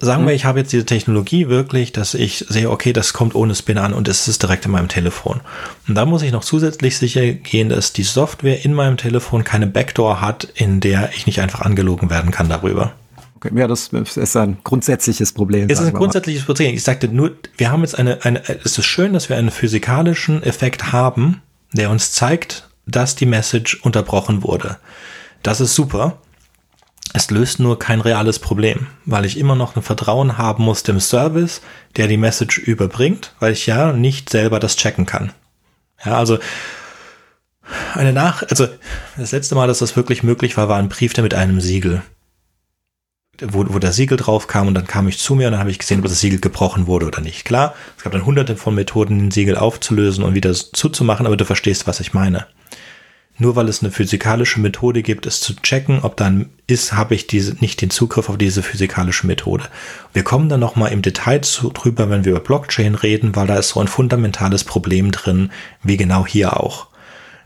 sagen wir, mhm. ich habe jetzt diese Technologie wirklich, dass ich sehe, okay, das kommt ohne Spin an und es ist direkt in meinem Telefon. Und dann muss ich noch zusätzlich sicher gehen, dass die Software in meinem Telefon keine Backdoor hat, in der ich nicht einfach angelogen werden kann darüber. Okay, ja, das ist ein grundsätzliches Problem. Es ist ein grundsätzliches Problem. Ich sagte nur, wir haben jetzt eine, eine, es ist schön, dass wir einen physikalischen Effekt haben, der uns zeigt, dass die Message unterbrochen wurde. Das ist super. Es löst nur kein reales Problem, weil ich immer noch ein Vertrauen haben muss dem Service, der die Message überbringt, weil ich ja nicht selber das checken kann. Ja, also eine Nach, also das letzte Mal, dass das wirklich möglich war, war ein Brief, der mit einem Siegel wo, wo der Siegel drauf kam und dann kam ich zu mir und dann habe ich gesehen, ob das Siegel gebrochen wurde oder nicht. Klar, es gab dann hunderte von Methoden, den Siegel aufzulösen und wieder zuzumachen, aber du verstehst, was ich meine. Nur weil es eine physikalische Methode gibt, es zu checken, ob dann ist, habe ich diese, nicht den Zugriff auf diese physikalische Methode. Wir kommen dann nochmal im Detail zu, drüber, wenn wir über Blockchain reden, weil da ist so ein fundamentales Problem drin, wie genau hier auch.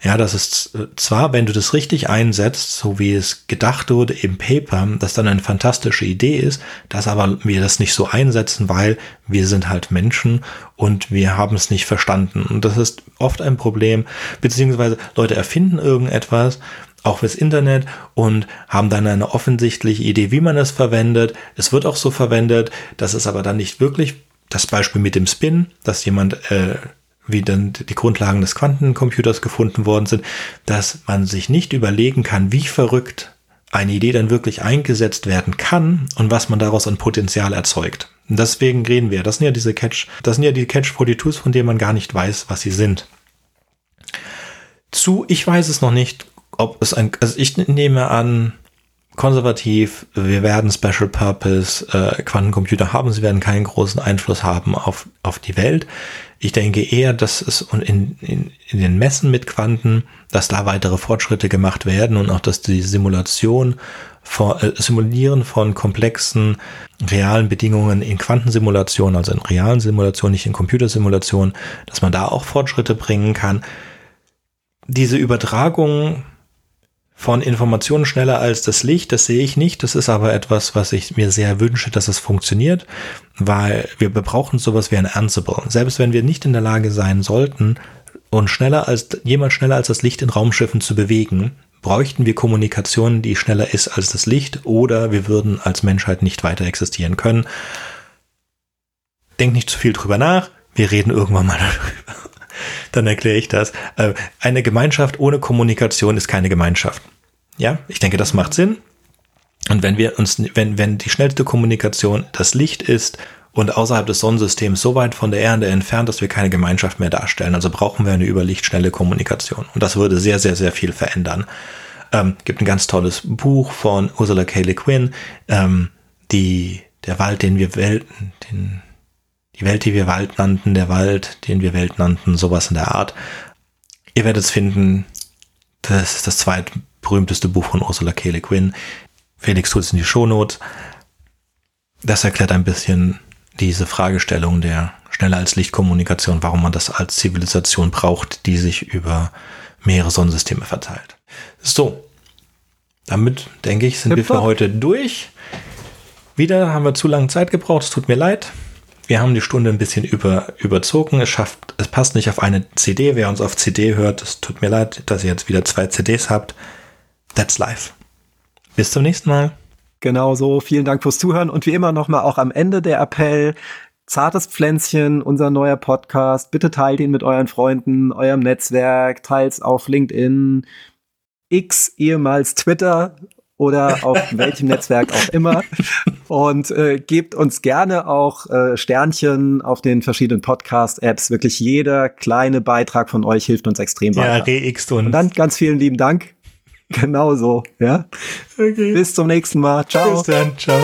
Ja, das ist äh, zwar, wenn du das richtig einsetzt, so wie es gedacht wurde im Paper, das dann eine fantastische Idee ist, dass aber wir das nicht so einsetzen, weil wir sind halt Menschen und wir haben es nicht verstanden. Und das ist oft ein Problem, beziehungsweise Leute erfinden irgendetwas, auch fürs Internet und haben dann eine offensichtliche Idee, wie man es verwendet. Es wird auch so verwendet, dass es aber dann nicht wirklich das Beispiel mit dem Spin, dass jemand äh, wie dann die Grundlagen des Quantencomputers gefunden worden sind, dass man sich nicht überlegen kann, wie verrückt eine Idee dann wirklich eingesetzt werden kann und was man daraus an Potenzial erzeugt. Und deswegen reden wir. Das sind ja diese Catch, das sind ja die Catch-42s, von denen man gar nicht weiß, was sie sind. Zu, ich weiß es noch nicht, ob es ein, also ich nehme an, konservativ, wir werden Special Purpose äh, Quantencomputer haben, sie werden keinen großen Einfluss haben auf, auf die Welt. Ich denke eher, dass es in, in, in den Messen mit Quanten, dass da weitere Fortschritte gemacht werden und auch, dass die Simulation von, äh, Simulieren von komplexen realen Bedingungen in Quantensimulation, also in realen Simulationen, nicht in Computersimulationen, dass man da auch Fortschritte bringen kann. Diese Übertragung von Informationen schneller als das Licht, das sehe ich nicht. Das ist aber etwas, was ich mir sehr wünsche, dass es funktioniert, weil wir brauchen sowas wie ein Ansible. Selbst wenn wir nicht in der Lage sein sollten, und schneller als jemand schneller als das Licht in Raumschiffen zu bewegen, bräuchten wir Kommunikation, die schneller ist als das Licht, oder wir würden als Menschheit nicht weiter existieren können. Denk nicht zu viel drüber nach. Wir reden irgendwann mal darüber dann erkläre ich das. Äh, eine Gemeinschaft ohne Kommunikation ist keine Gemeinschaft. Ja, ich denke, das macht Sinn. Und wenn wir uns, wenn, wenn die schnellste Kommunikation das Licht ist und außerhalb des Sonnensystems so weit von der Erde entfernt, dass wir keine Gemeinschaft mehr darstellen. Also brauchen wir eine überlichtschnelle Kommunikation. Und das würde sehr, sehr, sehr viel verändern. Ähm, gibt ein ganz tolles Buch von Ursula K. Le Guin, ähm, die, der Wald, den wir Welt, den, die Welt, die wir Wald nannten, der Wald, den wir Welt nannten, sowas in der Art. Ihr werdet es finden, das ist das zweitberühmteste Buch von Ursula K. Le Guin. Felix tut es in die Shownotes. Das erklärt ein bisschen diese Fragestellung der schneller als Lichtkommunikation, warum man das als Zivilisation braucht, die sich über mehrere Sonnensysteme verteilt. So, damit denke ich, sind Hip wir für heute durch. Wieder haben wir zu lange Zeit gebraucht, es tut mir leid. Wir haben die Stunde ein bisschen über, überzogen. Es schafft, es passt nicht auf eine CD. Wer uns auf CD hört, es tut mir leid, dass ihr jetzt wieder zwei CDs habt. That's life. Bis zum nächsten Mal. Genau so. Vielen Dank fürs Zuhören und wie immer nochmal auch am Ende der Appell. Zartes Pflänzchen, unser neuer Podcast. Bitte teilt ihn mit euren Freunden, eurem Netzwerk, teilt auf LinkedIn, X, ehemals Twitter oder auf welchem Netzwerk auch immer. Und äh, gebt uns gerne auch äh, Sternchen auf den verschiedenen Podcast-Apps. Wirklich jeder kleine Beitrag von euch hilft uns extrem weiter. Ja, reixt uns. Und dann ganz vielen lieben Dank. Genau so, ja. Okay. Bis zum nächsten Mal. Ciao. Bis dann. Ciao.